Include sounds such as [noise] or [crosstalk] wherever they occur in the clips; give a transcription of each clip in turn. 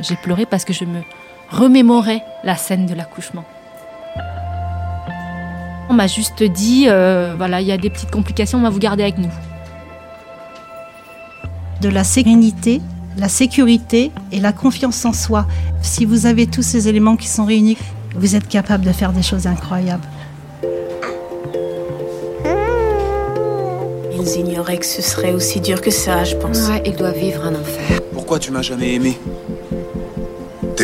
J'ai pleuré parce que je me remémorais la scène de l'accouchement. On m'a juste dit, euh, voilà, il y a des petites complications, on va vous garder avec nous. de la sérénité, la sécurité et la confiance en soi. Si vous avez tous ces éléments qui sont réunis, vous êtes capable de faire des choses incroyables. Ils ignoraient que ce serait aussi dur que ça, je pense. Ouais, il doit vivre un enfer. Pourquoi tu m'as jamais aimé?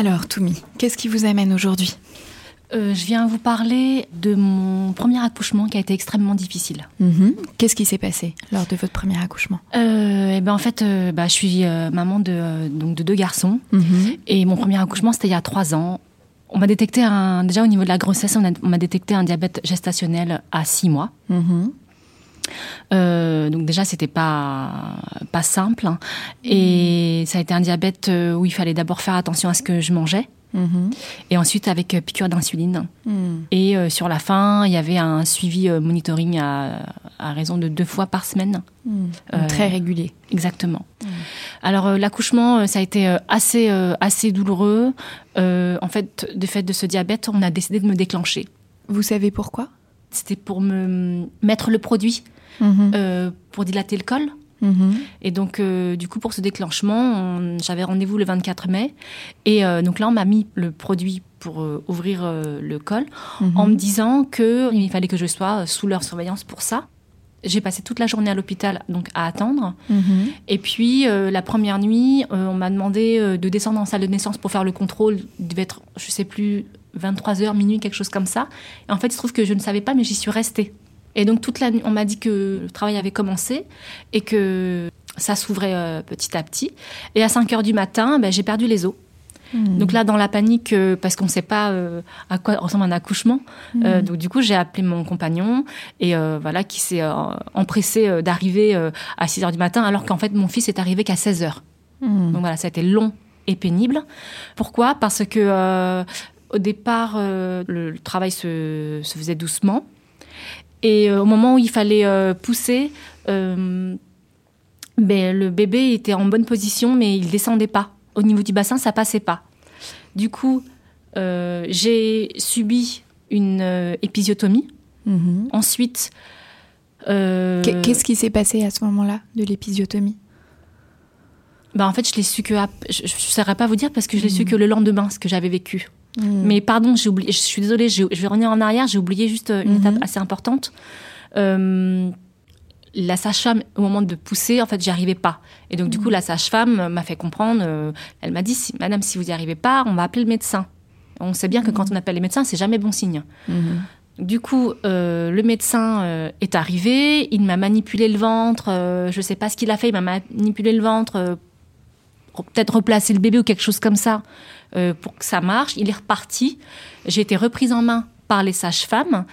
Alors Toumi, qu'est-ce qui vous amène aujourd'hui? Euh, je viens vous parler de mon premier accouchement qui a été extrêmement difficile. Qu'est-ce qui s'est passé lors de votre premier accouchement? Euh, et ben en fait, euh, bah, je suis euh, maman de, donc de deux garçons. Et mon premier accouchement, c'était il y a trois ans. On m'a détecté un, déjà au niveau de la grossesse, on m'a détecté un diabète gestationnel à six mois. Euh, donc déjà, c'était pas pas simple. hein. Et ça a été un diabète euh, où il fallait d'abord faire attention à ce que je mangeais. Et ensuite avec euh, piqûre d'insuline. Et euh, sur la fin, il y avait un suivi euh, monitoring à, à raison de deux fois par semaine. Euh, Très régulier. Exactement. Alors euh, l'accouchement, ça a été assez assez douloureux. En fait, du fait de ce diabète, on a décidé de me déclencher. Vous savez pourquoi? C'était pour me mettre le produit euh, pour dilater le col. Et donc, euh, du coup, pour ce déclenchement, j'avais rendez-vous le 24 mai. Et euh, donc là, on m'a mis le produit pour ouvrir le col en me disant qu'il fallait que je sois sous leur surveillance pour ça. J'ai passé toute la journée à l'hôpital donc à attendre. Et puis, euh, la première nuit, euh, on m'a demandé euh, de descendre en salle de naissance pour faire le contrôle. Il devait être, je sais plus, 23h, minuit, quelque chose comme ça. Et en fait, il se trouve que je ne savais pas, mais j'y suis restée. Et donc, toute la nuit, on m'a dit que le travail avait commencé et que ça s'ouvrait euh, petit à petit. Et à 5 heures du matin, ben, j'ai perdu les os. Donc là, dans la panique, euh, parce qu'on ne sait pas euh, à quoi ressemble un accouchement, euh, donc du coup, j'ai appelé mon compagnon et voilà, qui s'est empressé d'arriver à 6 heures du matin, alors qu'en fait, mon fils est arrivé qu'à 16 heures. Donc voilà, ça a été long et pénible. Pourquoi? Parce que au départ, euh, le, le travail se, se faisait doucement. Et euh, au moment où il fallait euh, pousser, ben, le bébé était en bonne position, mais il descendait pas. Au niveau du bassin, ça passait pas. Du coup, j'ai subi une épisiotomie. Ensuite, euh, Qu'est- Qu'est-ce qui s'est passé à ce moment-là de l'épisiotomie? Bah, en fait, je l'ai su que ap- je ne saurais pas vous dire parce que je l'ai su que le lendemain, ce que j'avais vécu. Mais pardon, j'ai oublié. Je suis désolée. Je vais revenir en arrière. J'ai oublié juste euh, une étape assez importante. Euh, la sage-femme, au moment de pousser, en fait, j'y arrivais pas. Et donc, du coup, la sage-femme m'a fait comprendre. euh, elle m'a dit, si, Madame, si vous n'y arrivez pas, on va appeler le médecin. On sait bien que quand on appelle les médecins, c'est jamais bon signe. Du coup, euh, le médecin euh, est arrivé, il m'a manipulé le ventre, euh, je sais pas ce qu'il a fait, il m'a manipulé le ventre, peut-être replacer le bébé ou quelque chose comme ça euh, pour que ça marche. Il est reparti. J'ai été reprise en main par les sages-femmes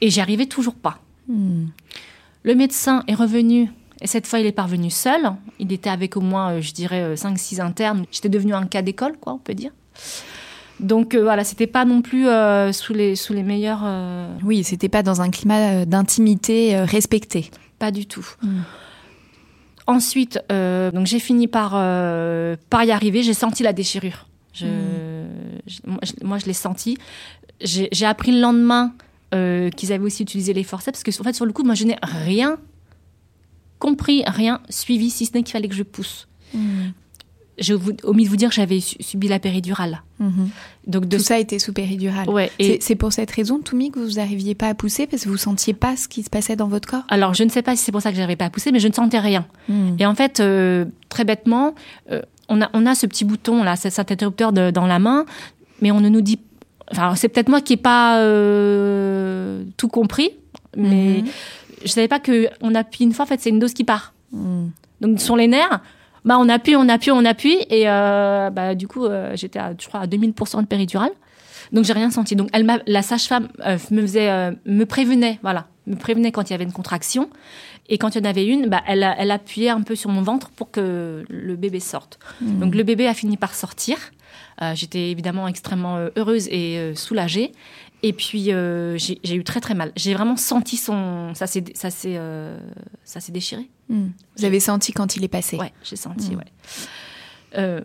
et j'y arrivais toujours pas. Le médecin est revenu et cette fois il est parvenu seul. Il était avec au moins, euh, je dirais, 5-6 internes. J'étais devenue un cas d'école, quoi, on peut dire. Donc euh, voilà, c'était pas non plus euh, sous, les, sous les meilleurs. Oui, c'était pas dans un climat d'intimité respecté. Pas du tout. Ensuite, donc j'ai fini par, par y arriver. J'ai senti la déchirure. Je, moi, je, l'ai senti. J'ai appris le lendemain qu'ils avaient aussi utilisé les forceps parce que en fait, sur le coup, moi, je n'ai rien compris, rien suivi, si ce n'est qu'il fallait que je pousse. Hmm. J'ai omis de vous dire que j'avais subi la péridurale. Donc de... Tout ça a été sous péridurale. Ouais, et... C'est pour cette raison, Toumi, que vous n'arriviez pas à pousser parce que vous sentiez pas ce qui se passait dans votre corps? Alors, je ne sais pas si c'est pour ça que j'arrivais pas à pousser, mais je ne sentais rien. Hmm. Et en fait, euh, très bêtement, euh, on, a, on a ce petit bouton, là, cet interrupteur de, dans la main, mais on ne nous dit... Enfin, c'est peut-être moi qui n'ai pas euh, tout compris, mais... Mhm je savais pas que on appuie une fois, en fait, c'est une dose qui part. Hmm. Donc sur les nerfs, bah on appuie, on appuie, on appuie, et euh, bah du coup euh, j'étais à, je crois à 2000% de péridurale. Donc j'ai rien senti. Donc elle la sage-femme me faisait, me prévenait, voilà, me prévenait quand il y avait une contraction, et quand il y en avait une, bah elle, elle appuyait un peu sur mon ventre pour que le bébé sorte. Hmm. Donc le bébé a fini par sortir. J'étais évidemment extrêmement heureuse et soulagée. Et puis euh, j'ai eu très très mal. J'ai vraiment senti son, ça s'est ça s'est euh, ça s'est déchiré. Hmm. Vous avez senti quand il est passé? Ouais, j'ai senti. Ouais. Euh,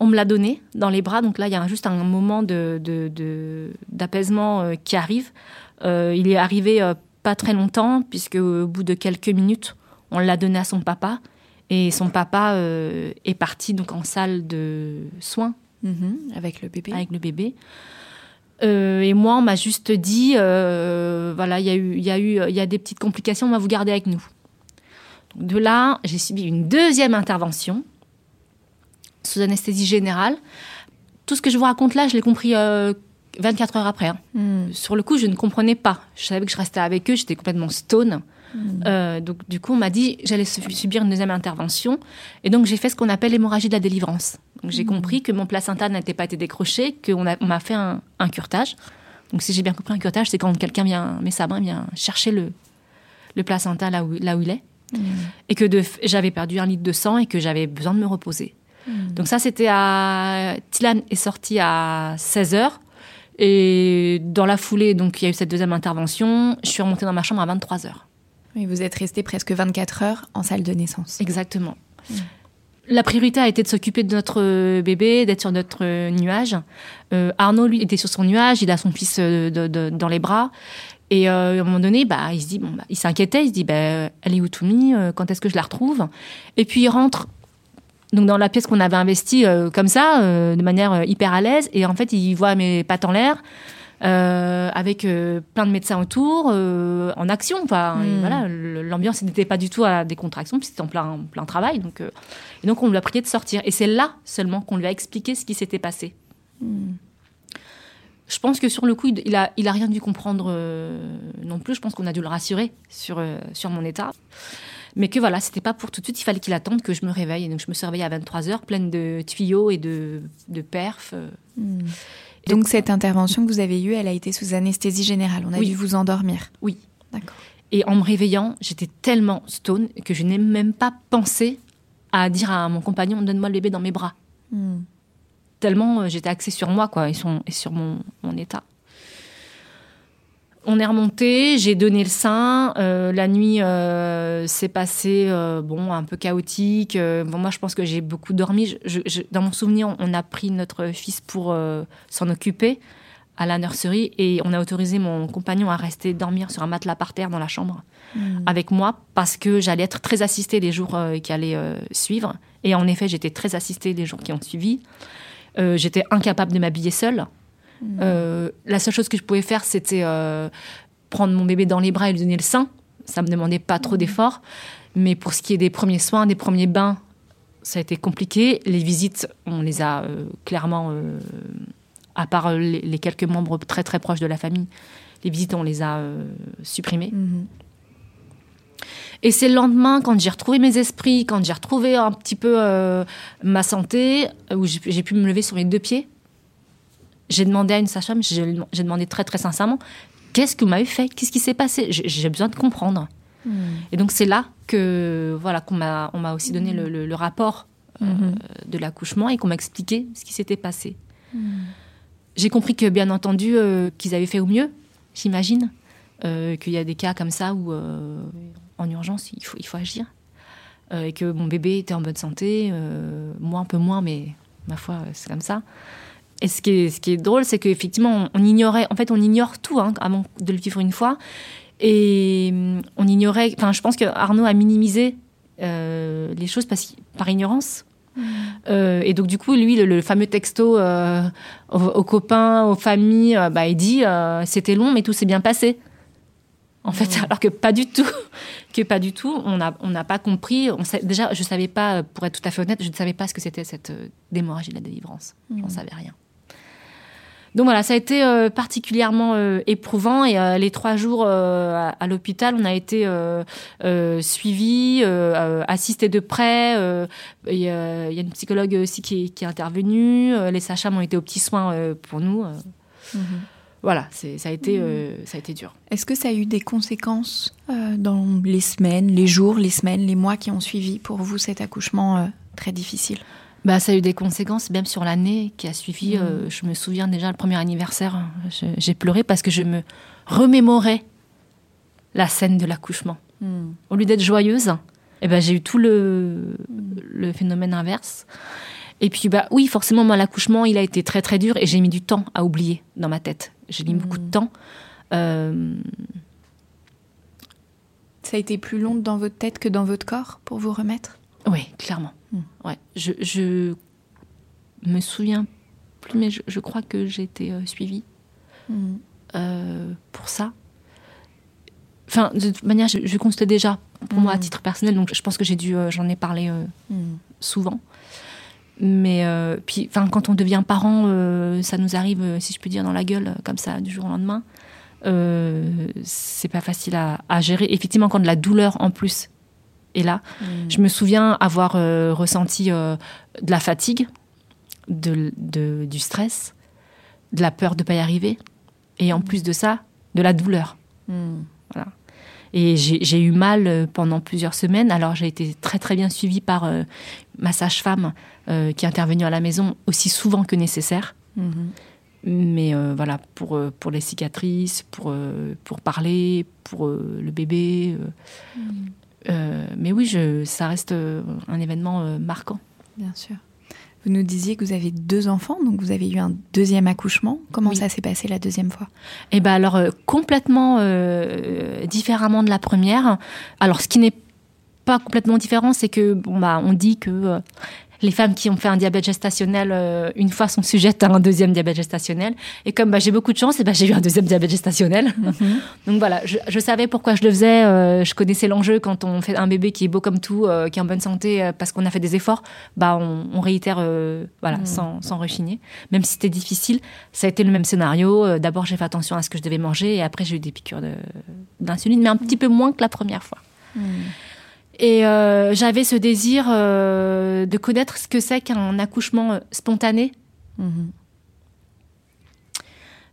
on me l'a donné dans les bras, donc là il y a juste un moment de d'apaisement de, qui arrive. Il est arrivé pas très longtemps puisque au bout de quelques minutes, on l'a donné à son papa et son papa est parti donc en salle de soins mm-hmm. avec le bébé. Avec le bébé. Euh, et moi, on m'a juste dit, euh, voilà, il y a eu, il y a eu, il y a des petites complications, on va vous garder avec nous. de là, j'ai subi une deuxième intervention sous anesthésie générale. Tout ce que je vous raconte là, je l'ai compris 24 euh, heures après. Hein. Hmm. Sur le coup, je ne comprenais pas. Je savais que je restais avec eux, j'étais complètement stone. Hmm. donc du coup, on m'a dit j'allais subir une deuxième intervention, et donc j'ai fait ce qu'on appelle l'hémorragie de la délivrance j'ai compris que mon placenta n'était pas été décroché, qu'on m'a fait un, un, curtage. Donc si j'ai bien compris, un curtage, c'est quand quelqu'un vient, met sa main, vient chercher le, le placenta là où, là où il est. Et que j'avais perdu un litre de sang et que j'avais besoin de me reposer. Donc ça, c'était à... Tilan est sorti à 16h. Et dans la foulée, donc il y a eu cette deuxième intervention. Je suis remontée dans ma chambre à 23h. Et vous êtes resté presque 24 heures en salle de naissance. Exactement. La priorité a été de s'occuper de notre euh, bébé, d'être sur notre euh, nuage. Euh, Arnaud, lui, était sur son nuage, il a son fils dans les bras. Et à un moment donné, bah, il se dit, bon, bah, il s'inquiétait, il se dit, bah, elle est où Toumi? Quand est-ce que je la retrouve? Et puis il rentre donc dans la pièce qu'on avait investie comme ça, de manière hyper à l'aise. Et en fait, il voit mes pattes en l'air. Euh, avec euh, plein de médecins autour, euh, en action. Enfin, hmm. voilà, l'ambiance n'était pas du tout à des contractions, puisque c'était en plein, plein travail. Donc, et donc, on lui a prié de sortir. Et c'est là seulement qu'on lui a expliqué ce qui s'était passé. Hmm. Je pense que sur le coup, il a, il a rien dû comprendre non plus. Je pense qu'on a dû le rassurer sur, sur mon état. Mais que voilà, c'était pas pour tout de suite. Il fallait qu'il attende que je me réveille. Et donc, je me suis réveillée à 23 heures, pleine de tuyaux et de, de perfs. Hmm. Donc cette intervention que vous avez eue, elle a été sous anesthésie générale. On a dû vous endormir. Oui. D'accord. Et en me réveillant, j'étais tellement stone que je n'ai même pas pensé à dire à mon compagnon donne-moi le bébé dans mes bras. Hmm. Tellement euh, j'étais axée sur moi, quoi, et sur, mon état. On est remonté, j'ai donné le sein. Euh, la nuit euh, s'est passée euh, bon un peu chaotique. bon, moi, je pense que j'ai beaucoup dormi. dans mon souvenir, on a pris notre fils pour s'en occuper à la nurserie et on a autorisé mon compagnon à rester dormir sur un matelas par terre dans la chambre hmm. avec moi parce que j'allais être très assistée les jours qui allaient suivre. Et en effet, j'étais très assistée les jours qui ont suivi. j'étais incapable de m'habiller seule. Euh, la seule chose que je pouvais faire, c'était euh, prendre mon bébé dans les bras et lui donner le sein. Ça me demandait pas trop d'efforts. Mais pour ce qui est des premiers soins, des premiers bains, ça a été compliqué. Les visites, on les a euh, clairement, à part les, quelques membres très très proches de la famille, les visites, on les a supprimées. Mhm. Et c'est le lendemain, quand j'ai retrouvé mes esprits, quand j'ai retrouvé un petit peu ma santé, où j'ai pu me lever sur mes deux pieds, j'ai demandé à une sage-femme, j'ai demandé très très sincèrement, qu'est-ce que vous m'avez fait? Qu'est-ce qui s'est passé? J'ai besoin de comprendre. Et donc c'est là que voilà qu'on m'a on m'a aussi donné le, le- le rapport euh, de l'accouchement et qu'on m'a expliqué ce qui s'était passé. J'ai compris que bien entendu euh, qu'ils avaient fait au mieux, j'imagine, euh, qu'il y a des cas comme ça où en urgence il faut il faut agir et que mon bébé était en bonne santé, moi un peu moins, mais ma foi c'est comme ça. Et ce qui est, ce qui est drôle, c'est qu'effectivement, on, on ignorait, en fait, on ignore tout hein, avant de le vivre une fois. Et hum, on ignorait, enfin, je pense que Arnaud a minimisé euh, les choses parce, par ignorance. Euh, et donc, du coup, lui, le, le fameux texto euh, aux, aux copains, aux familles, bah, il dit c'était long, mais tout s'est bien passé. En fait, alors que pas du tout, [laughs] que pas du tout. On n'a on n'a pas compris. On sait, déjà, je savais pas, pour être tout à fait honnête, je ne savais pas ce que c'était cette démorragie de la délivrance. J'en savais rien. Donc voilà, ça a été euh, particulièrement euh, éprouvant et euh, les trois jours à, à l'hôpital, on a été suivis, assistés de près. Il y, a une psychologue aussi qui est, qui est intervenue. les sages-femmes ont été aux petits soins pour nous. euh. Voilà, ça a été euh, ça a été dur. Est-ce que ça a eu des conséquences dans les semaines, les jours, les semaines, les mois qui ont suivi pour vous cet accouchement très difficile? Bah, ça a eu des conséquences même sur l'année qui a suivi. euh, je me souviens déjà le premier anniversaire, je- j'ai pleuré parce que je me remémorais la scène de l'accouchement. Au lieu d'être joyeuse, eh ben, j'ai eu tout le, le phénomène inverse. Et puis, bah, oui, forcément, moi, l'accouchement, il a été très, très dur et j'ai mis du temps à oublier dans ma tête. J'ai mis beaucoup de temps. Euh, Ça a été plus long dans votre tête que dans votre corps pour vous remettre? Oui, clairement. Ouais. Je, je me souviens plus, mais je, je crois que j'ai été euh, suivie euh, pour ça. Enfin, de toute manière, je, je constate déjà, pour moi, à titre personnel, donc je pense que j'ai dû, euh, j'en ai parlé souvent. Mais puis, enfin, quand on devient parent, ça nous arrive, si je puis dire, dans la gueule, comme ça, du jour au lendemain. C'est pas facile à, à gérer. Effectivement, quand de la douleur en plus est là, je me souviens avoir euh, ressenti euh, de la fatigue, de, de- du stress, de la peur de ne pas y arriver, et en plus de ça, de la douleur. Voilà. Et j'ai eu mal euh, pendant plusieurs semaines. Alors j'ai été très très bien suivie par euh, ma sage-femme euh, qui est intervenue à la maison aussi souvent que nécessaire. Mais euh, voilà, pour, pour les cicatrices, pour, pour parler, pour le bébé. euh, mais oui, je, ça reste euh, un événement euh, marquant. Bien sûr. Vous nous disiez que vous avez deux enfants, donc vous avez eu un deuxième accouchement. Comment Oui. ça s'est passé la deuxième fois? Et ben alors euh, complètement euh, différemment de la première. Alors ce qui n'est pas complètement différent, c'est que bon bah on dit que euh, les femmes qui ont fait un diabète gestationnel euh, une fois sont sujettes à un deuxième diabète gestationnel. Et comme bah, j'ai beaucoup de chance, et ben j'ai eu un deuxième diabète gestationnel. [laughs] Donc voilà, je, je savais pourquoi je le faisais. euh, je connaissais l'enjeu quand on fait un bébé qui est beau comme tout, euh, qui est en bonne santé, parce qu'on a fait des efforts. Bah on, on réitère, voilà, sans, sans rechigner. Même si c'était difficile, ça a été le même scénario. D'abord j'ai fait attention à ce que je devais manger, et après j'ai eu des piqûres de- d'insuline, mais un petit peu moins que la première fois. Et euh, j'avais ce désir euh, de connaître ce que c'est qu'un accouchement euh, spontané.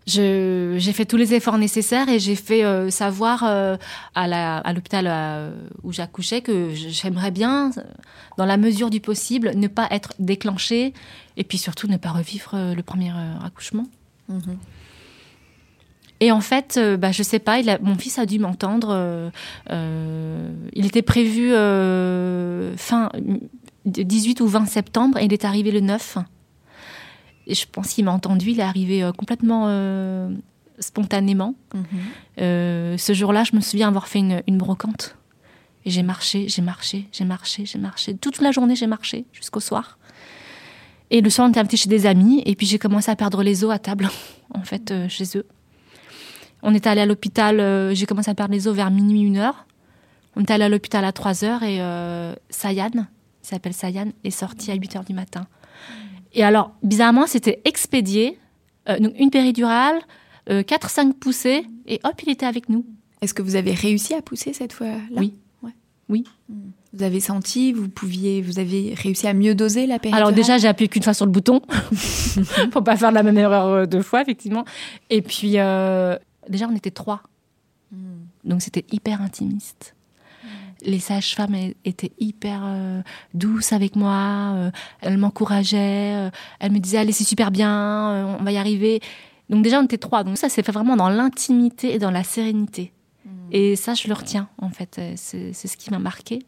Je- J'ai fait tous les efforts nécessaires et j'ai fait euh, savoir à l'hôpital où j'accouchais que j'aimerais bien, dans la mesure du possible, ne pas être déclenchée et puis surtout ne pas revivre le premier accouchement. Et en fait, euh, bah, je sais pas, il a- mon fils a dû m'entendre. euh, euh, il était prévu fin de 18 ou 20 septembre et il est arrivé le 9. Et je pense qu'il m'a entendu, il est arrivé complètement euh, spontanément. Euh, ce jour-là, je me souviens avoir fait une, une brocante. Et j'ai marché, j'ai marché, j'ai marché, j'ai marché. Toute la journée, j'ai marché jusqu'au soir. Et le soir, on était invités chez des amis. Et puis, j'ai commencé à perdre les os à table, [laughs] en fait, euh, chez eux. On est allé à l'hôpital, euh, j'ai commencé à perdre les os vers minuit, une heure. On est allé à l'hôpital à 3 heures et euh, Sayan, il s'appelle Sayan, est sorti à 8 heures du matin. Et alors, bizarrement, c'était expédié, euh, donc une péridurale, 4-5 poussées, et hop, il était avec nous. Est-ce que vous avez réussi à pousser cette fois-là? Oui. Ouais. Oui. Vous avez senti, vous pouviez, vous avez réussi à mieux doser la péridurale? Alors déjà, j'ai appuyé qu'une fois sur le bouton [laughs] pour pas faire la même erreur euh, deux fois, effectivement. Et puis euh, déjà, on était trois, hmm. donc c'était hyper intimiste. Hmm. Les sages-femmes étaient hyper euh, douces avec moi. elles m'encourageaient. elles me disaient allez, c'est super bien, on va y arriver. Donc déjà, on était trois. Donc ça, c'est fait vraiment dans l'intimité et dans la sérénité. Hmm. Et ça, je le retiens, en fait. C'est ce qui m'a marqué.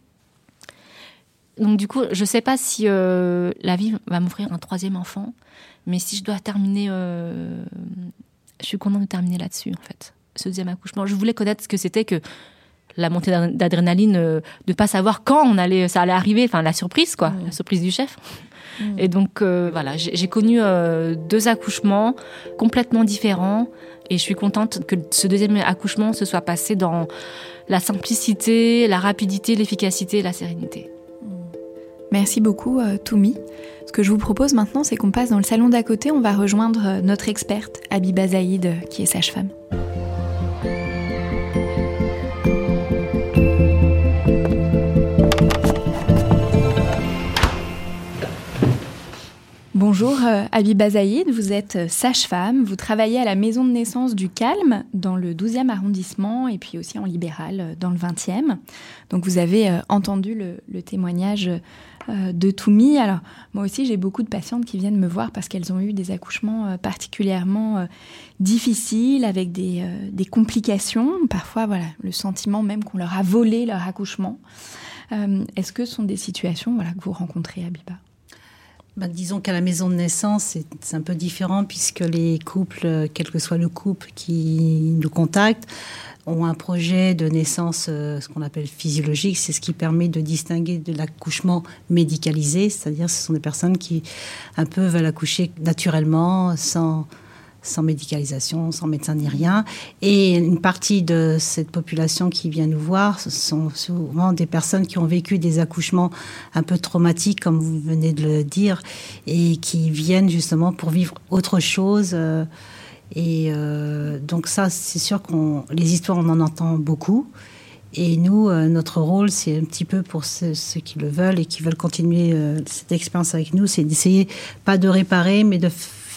Donc du coup, je sais pas si euh, la vie va m'offrir un troisième enfant, mais si je dois terminer, euh, je suis contente de terminer là-dessus en fait, ce deuxième accouchement. Je voulais connaître ce que c'était que la montée d'adrénaline, euh, de pas savoir quand on allait, ça allait arriver, enfin la surprise quoi, la surprise du chef. Et donc voilà, j'ai connu deux accouchements complètement différents, et je suis contente que ce deuxième accouchement se soit passé dans la simplicité, la rapidité, l'efficacité et la sérénité. Merci beaucoup, euh, Toumi. Que je vous propose maintenant, c'est qu'on passe dans le salon d'à côté. On va rejoindre euh, notre experte, Abiba Zaïd, euh, qui est sage-femme. Bonjour Abiba Zaïd, vous êtes sage-femme, vous travaillez à la maison de naissance du Calme dans le 12e arrondissement et puis aussi en libéral dans le 20e. Donc vous avez entendu le, témoignage euh, de Toumi. Alors moi aussi j'ai beaucoup de patientes qui viennent me voir parce qu'elles ont eu des accouchements euh, particulièrement euh, difficiles avec des, complications. Parfois voilà le sentiment même qu'on leur a volé leur accouchement. Est-ce que ce sont des situations voilà, que vous rencontrez à Biba bah, disons qu'à la maison de naissance, c'est un peu différent puisque les couples, quel que soit le couple qui nous contacte, ont un projet de naissance, euh, ce qu'on appelle physiologique. C'est ce qui permet de distinguer de l'accouchement médicalisé, c'est-à-dire ce sont des personnes qui un peu veulent accoucher naturellement, sans, sans médicalisation, sans médecin ni rien. Et une partie de cette population qui vient nous voir, ce sont souvent des personnes qui ont vécu des accouchements un peu traumatiques, comme vous venez de le dire, et qui viennent justement pour vivre autre chose. Euh, et euh, donc ça, c'est sûr qu'on les histoires, on en entend beaucoup. Et nous, euh, notre rôle, c'est un petit peu pour ceux, qui le veulent et qui veulent continuer euh, cette expérience avec nous, c'est d'essayer pas de réparer, mais de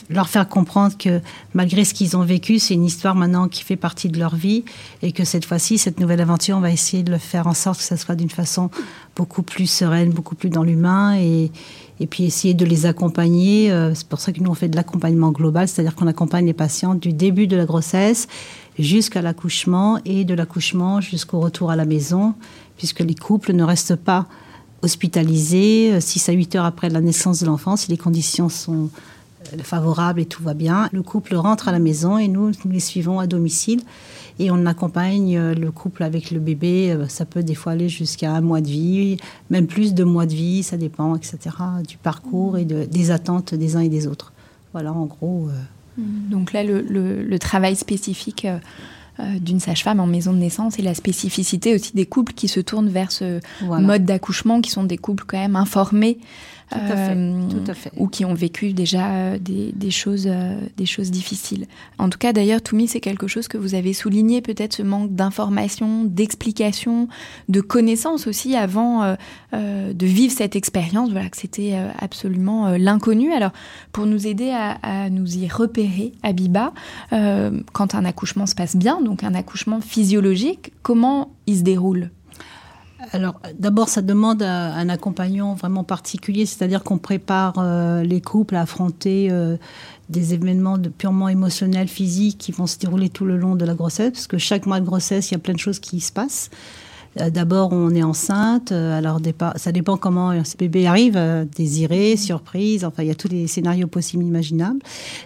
leur faire comprendre que malgré ce qu'ils ont vécu, c'est une histoire maintenant qui fait partie de leur vie et que cette fois-ci, cette nouvelle aventure, on va essayer de le faire en sorte que ça soit d'une façon beaucoup plus sereine, beaucoup plus dans l'humain et, et puis essayer de les accompagner. Euh, c'est pour ça que nous, on fait de l'accompagnement global, c'est-à-dire qu'on accompagne les patients du début de la grossesse jusqu'à l'accouchement et de l'accouchement jusqu'au retour à la maison, puisque les couples ne restent pas hospitalisés 6 euh, à 8 heures après la naissance de l'enfant si les conditions sont euh, favorables et tout va bien. Le couple rentre à la maison et nous, nous les suivons à domicile et on accompagne euh, le couple avec le bébé. Euh, ça peut des fois aller jusqu'à un mois de vie, même plus de mois de vie, ça dépend, etc., du parcours et des attentes des uns et des autres. Voilà, en gros. Euh. Donc là, le, travail spécifique. d'une sage-femme en maison de naissance et la spécificité aussi des couples qui se tournent vers ce mode d'accouchement, qui sont des couples quand même informés tout à fait, euh, tout à fait. ou qui ont vécu déjà euh, des, des, choses, euh, des choses difficiles. En tout cas, d'ailleurs, Toumi, c'est quelque chose que vous avez souligné, peut-être ce manque d'information, d'explication, de connaissances aussi avant de vivre cette expérience. Voilà, que c'était absolument l'inconnu. Alors, pour nous aider à, à, nous y repérer, Abiba, quand un accouchement se passe bien, donc un accouchement physiologique, comment il se déroule? Alors, d'abord, ça demande un accompagnant vraiment particulier, c'est-à-dire qu'on prépare euh, les couples à affronter euh, des événements purement émotionnels, physiques, qui vont se dérouler tout le long de la grossesse, parce que chaque mois de grossesse, il y a plein de choses qui se passent. Euh, d'abord, on est enceinte. Euh, alors, ça dépend comment ce bébé arrive, euh, désiré, surprise. Enfin, il y a tous les scénarios possibles, imaginables.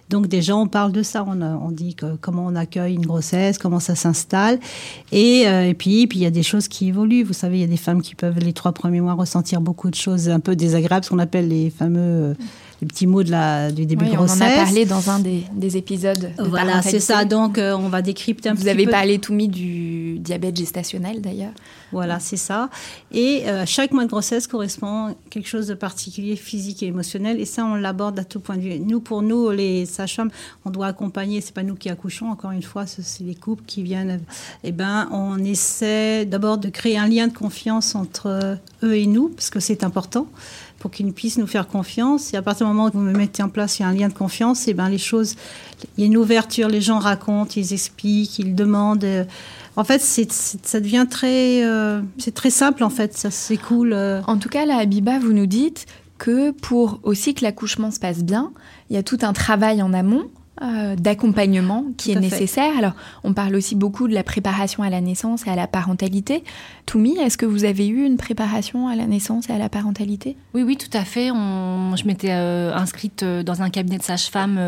Donc, déjà, on parle de ça. On, dit comment on accueille une grossesse, comment ça s'installe. Et, puis, puis, il y a des choses qui évoluent. Vous savez, il y a des femmes qui peuvent, les trois premiers mois, ressentir beaucoup de choses un peu désagréables, ce qu'on appelle les fameux les petits mots de la, du début de grossesse. On en a parlé dans un des, des épisodes. De voilà, c'est ça. Donc, euh, on va décrypter un Vous petit peu. Vous avez parlé, Toumi, du diabète gestationnel, d'ailleurs. Voilà, c'est ça. Et euh, chaque mois de grossesse correspond à quelque chose de particulier, physique et émotionnel. Et ça, on l'aborde à tout point de vue. Nous, pour nous, les sages-femmes, on doit accompagner. C'est pas nous qui accouchons. Encore une fois, c'est les couples qui viennent. Eh ben, on essaie d'abord de créer un lien de confiance entre eux et nous, parce que c'est important pour qu'ils puissent nous faire confiance. Et à partir du moment où vous me mettez en place, il y a un lien de confiance, et ben les choses, il y a une ouverture, les gens racontent, ils expliquent, ils demandent. En fait, c'est, ça devient très, euh, c'est très simple en fait, ça s'écoule. Euh. En tout cas, là, Abiba, vous nous dites que pour aussi que l'accouchement se passe bien, il y a tout un travail en amont euh, d'accompagnement qui est nécessaire. Alors, on parle aussi beaucoup de la préparation à la naissance et à la parentalité. Toumi, est-ce que vous avez eu une préparation à la naissance et à la parentalité? Oui, oui, tout à fait. je m'étais euh, inscrite euh, dans un cabinet de sage-femme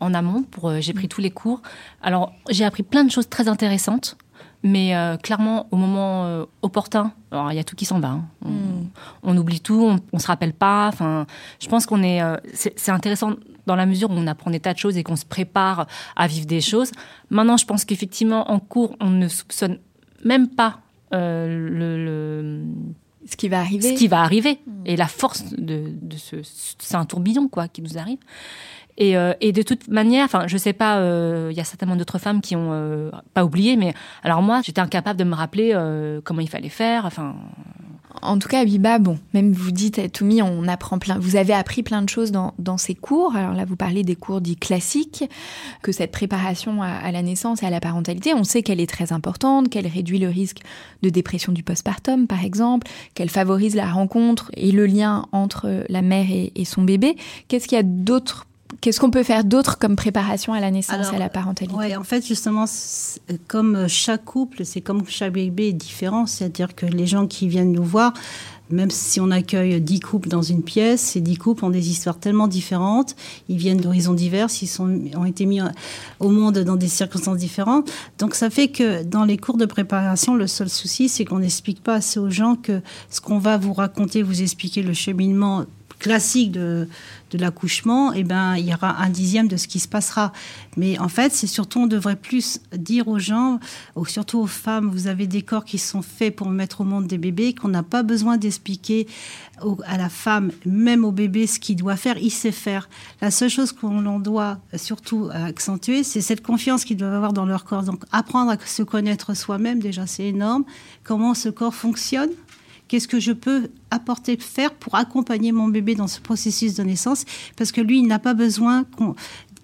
en amont. Pour, j'ai pris tous les cours. Alors, j'ai appris plein de choses très intéressantes. Mais clairement, au moment opportun, alors il y a tout qui s'en va. Hein. Hmm. On, oublie tout, on, on se rappelle pas. Enfin, je pense qu'on est. c'est intéressant dans la mesure où on apprend des tas de choses et qu'on se prépare à vivre des choses. Maintenant, je pense qu'effectivement, en cours, on ne soupçonne même pas euh, le, ce qui va arriver. Ce qui va arriver. Hmm. Et la force de, ce. C'est un tourbillon, quoi, qui nous arrive. Et, euh, et de toute manière, enfin, je sais pas, euh, il y a certainement d'autres femmes qui ont pas oublié, mais alors moi, j'étais incapable de me rappeler comment il fallait faire. Enfin, en tout cas, Abiba, bon, même vous dites, Toumi, on apprend plein, vous avez appris plein de choses dans, ces cours. Alors là, vous parlez des cours dits classiques, que cette préparation à, la naissance et à la parentalité, on sait qu'elle est très importante, qu'elle réduit le risque de dépression du postpartum, par exemple, qu'elle favorise la rencontre et le lien entre la mère et, et son bébé. Qu'est-ce qu'il y a d'autre Qu'est-ce qu'on peut faire d'autre comme préparation à la naissance et à la parentalité ouais, En fait, justement, comme chaque couple, c'est comme chaque bébé est différent. C'est-à-dire que les gens qui viennent nous voir, même si on accueille dix couples dans une pièce, ces dix couples ont des histoires tellement différentes. Ils viennent d'horizons divers, ils sont, ont été mis au monde dans des circonstances différentes. Donc ça fait que dans les cours de préparation, le seul souci, c'est qu'on n'explique pas assez aux gens que ce qu'on va vous raconter, vous expliquer le cheminement classique de, l'accouchement, eh ben, il y aura un dixième de ce qui se passera. Mais en fait, c'est surtout, on devrait plus dire aux gens, ou surtout aux femmes, vous avez des corps qui sont faits pour mettre au monde des bébés, qu'on n'a pas besoin d'expliquer à la femme, même au bébé, ce qu'il doit faire, il sait faire. La seule chose qu'on doit surtout accentuer, c'est cette confiance qu'ils doivent avoir dans leur corps. Donc, apprendre à se connaître soi-même, déjà, c'est énorme. Comment ce corps fonctionne Qu'est-ce que je peux apporter, faire pour accompagner mon bébé dans ce processus de naissance Parce que lui, il n'a pas besoin,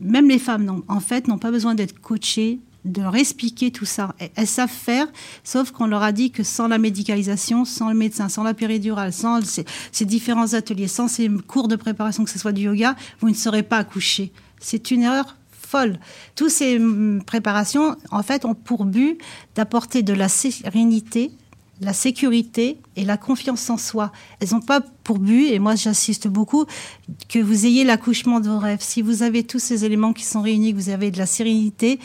même les femmes, en fait, n'ont pas besoin d'être coachées de leur expliquer tout ça. Elles savent faire, sauf qu'on leur a dit que sans la médicalisation, sans le médecin, sans la péridurale, sans ces, différents ateliers, sans ces cours de préparation, que ce soit du yoga, vous ne serez pas accoucher. C'est une erreur folle. Toutes ces hum, préparations, en fait, ont pour but d'apporter de la sérénité, la sécurité et la confiance en soi. Elles n'ont pas pour but, et moi j'assiste beaucoup, que vous ayez l'accouchement de vos rêves. Si vous avez tous ces éléments qui sont réunis, que vous avez de la sérénité,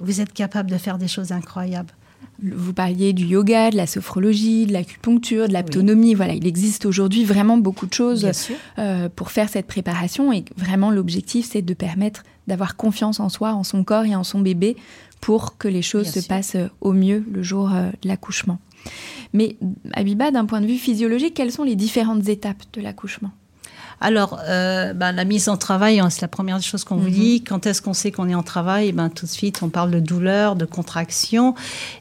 vous êtes capable de faire des choses incroyables. Vous parliez du yoga, de la sophrologie, de l'acupuncture, de l'autonomie. Voilà, il existe aujourd'hui vraiment beaucoup de choses euh, pour faire cette préparation. Et vraiment, l'objectif, c'est de permettre d'avoir confiance en soi, en son corps et en son bébé pour que les choses se passent au mieux le jour euh, de l'accouchement. Mais Abiba, d'un point de vue physiologique, quelles sont les différentes étapes de l'accouchement? Alors, euh, ben, la mise en travail, hein, c'est la première chose qu'on vous mhm. dit. Quand est-ce qu'on sait qu'on est en travail? Ben, Tout de suite, on parle de douleur, de contraction.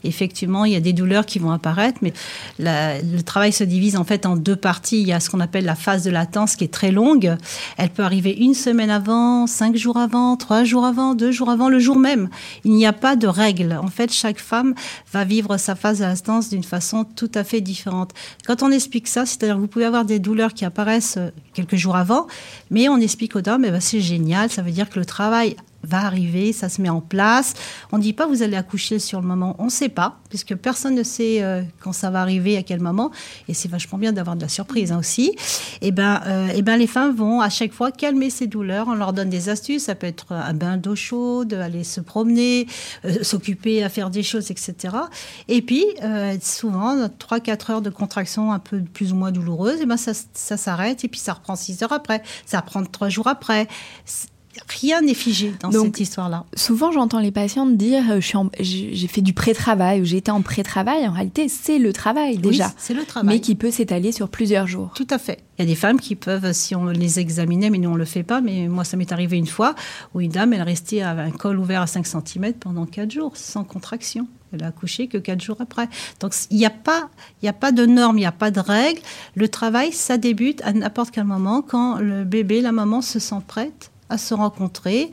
Effectivement, il y a des douleurs qui vont apparaître, mais le travail se divise en fait en deux parties. Il y a ce qu'on appelle la phase de latence qui est très longue. Elle peut arriver une semaine avant, cinq jours avant, trois jours avant, deux jours avant, le jour même. Il n'y a pas de règle. En fait, chaque femme va vivre sa phase de latence d'une façon tout à fait différente. Quand on explique ça, c'est-à-dire que vous pouvez avoir des douleurs qui apparaissent quelques jours avant, mais on explique aux dames, eh ben, c'est génial, ça veut dire que le travail va arriver, ça se met en place. On ne dit pas vous allez accoucher sur le moment, on ne sait pas, puisque personne ne sait euh, quand ça va arriver, à quel moment, et c'est vachement bien d'avoir de la surprise hein, aussi. Et eh ben, euh, et ben les femmes vont à chaque fois calmer ces douleurs, on leur donne des astuces, ça peut être un bain d'eau chaude, aller se promener, euh, s'occuper à faire des choses, etc. Et puis, souvent, 3-4 heures de contraction un peu plus ou moins douloureuses, et ben ça, ça s'arrête, et puis ça reprend 6 heures après, ça reprend 3 jours après rien n'est figé dans cette histoire-là. Souvent, j'entends les patientes dire euh, j'ai fait du pré-travail ou j'ai été en pré-travail. En réalité, c'est le travail déjà. c'est le travail. Mais qui peut s'étaler sur plusieurs jours. Tout à fait. Il y a des femmes qui peuvent, si on les examinait, mais nous on ne le fait pas, mais moi ça m'est arrivé une fois, où une dame, elle restait avec un col ouvert à 5 cm pendant 4 jours, sans contraction. Elle a accouché que 4 jours après. Donc il n'y a, pas, a pas de normes, il n'y a pas de règles. Le travail, ça débute à n'importe quel moment quand le bébé, la maman se sent prête à se rencontrer.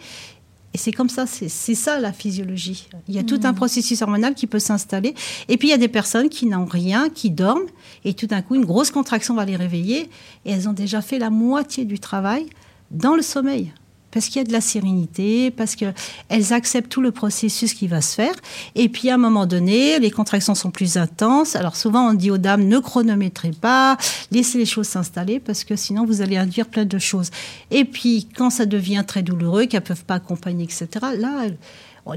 Et c'est comme ça, c'est ça la physiologie. Il y a tout un mmh. processus hormonal qui peut s'installer. Et puis il y a des personnes qui n'ont rien, qui dorment, et tout d'un coup, une grosse contraction va les réveiller, et elles ont déjà fait la moitié du travail dans le sommeil parce qu'il y a de la sérénité, parce qu'elles acceptent tout le processus qui va se faire. Et puis à un moment donné, les contractions sont plus intenses. Alors souvent on dit aux dames ne chronométrez pas, laissez les choses s'installer parce que sinon vous allez induire plein de choses. Et puis quand ça devient très douloureux, qu'elles peuvent pas accompagner, etc. Là,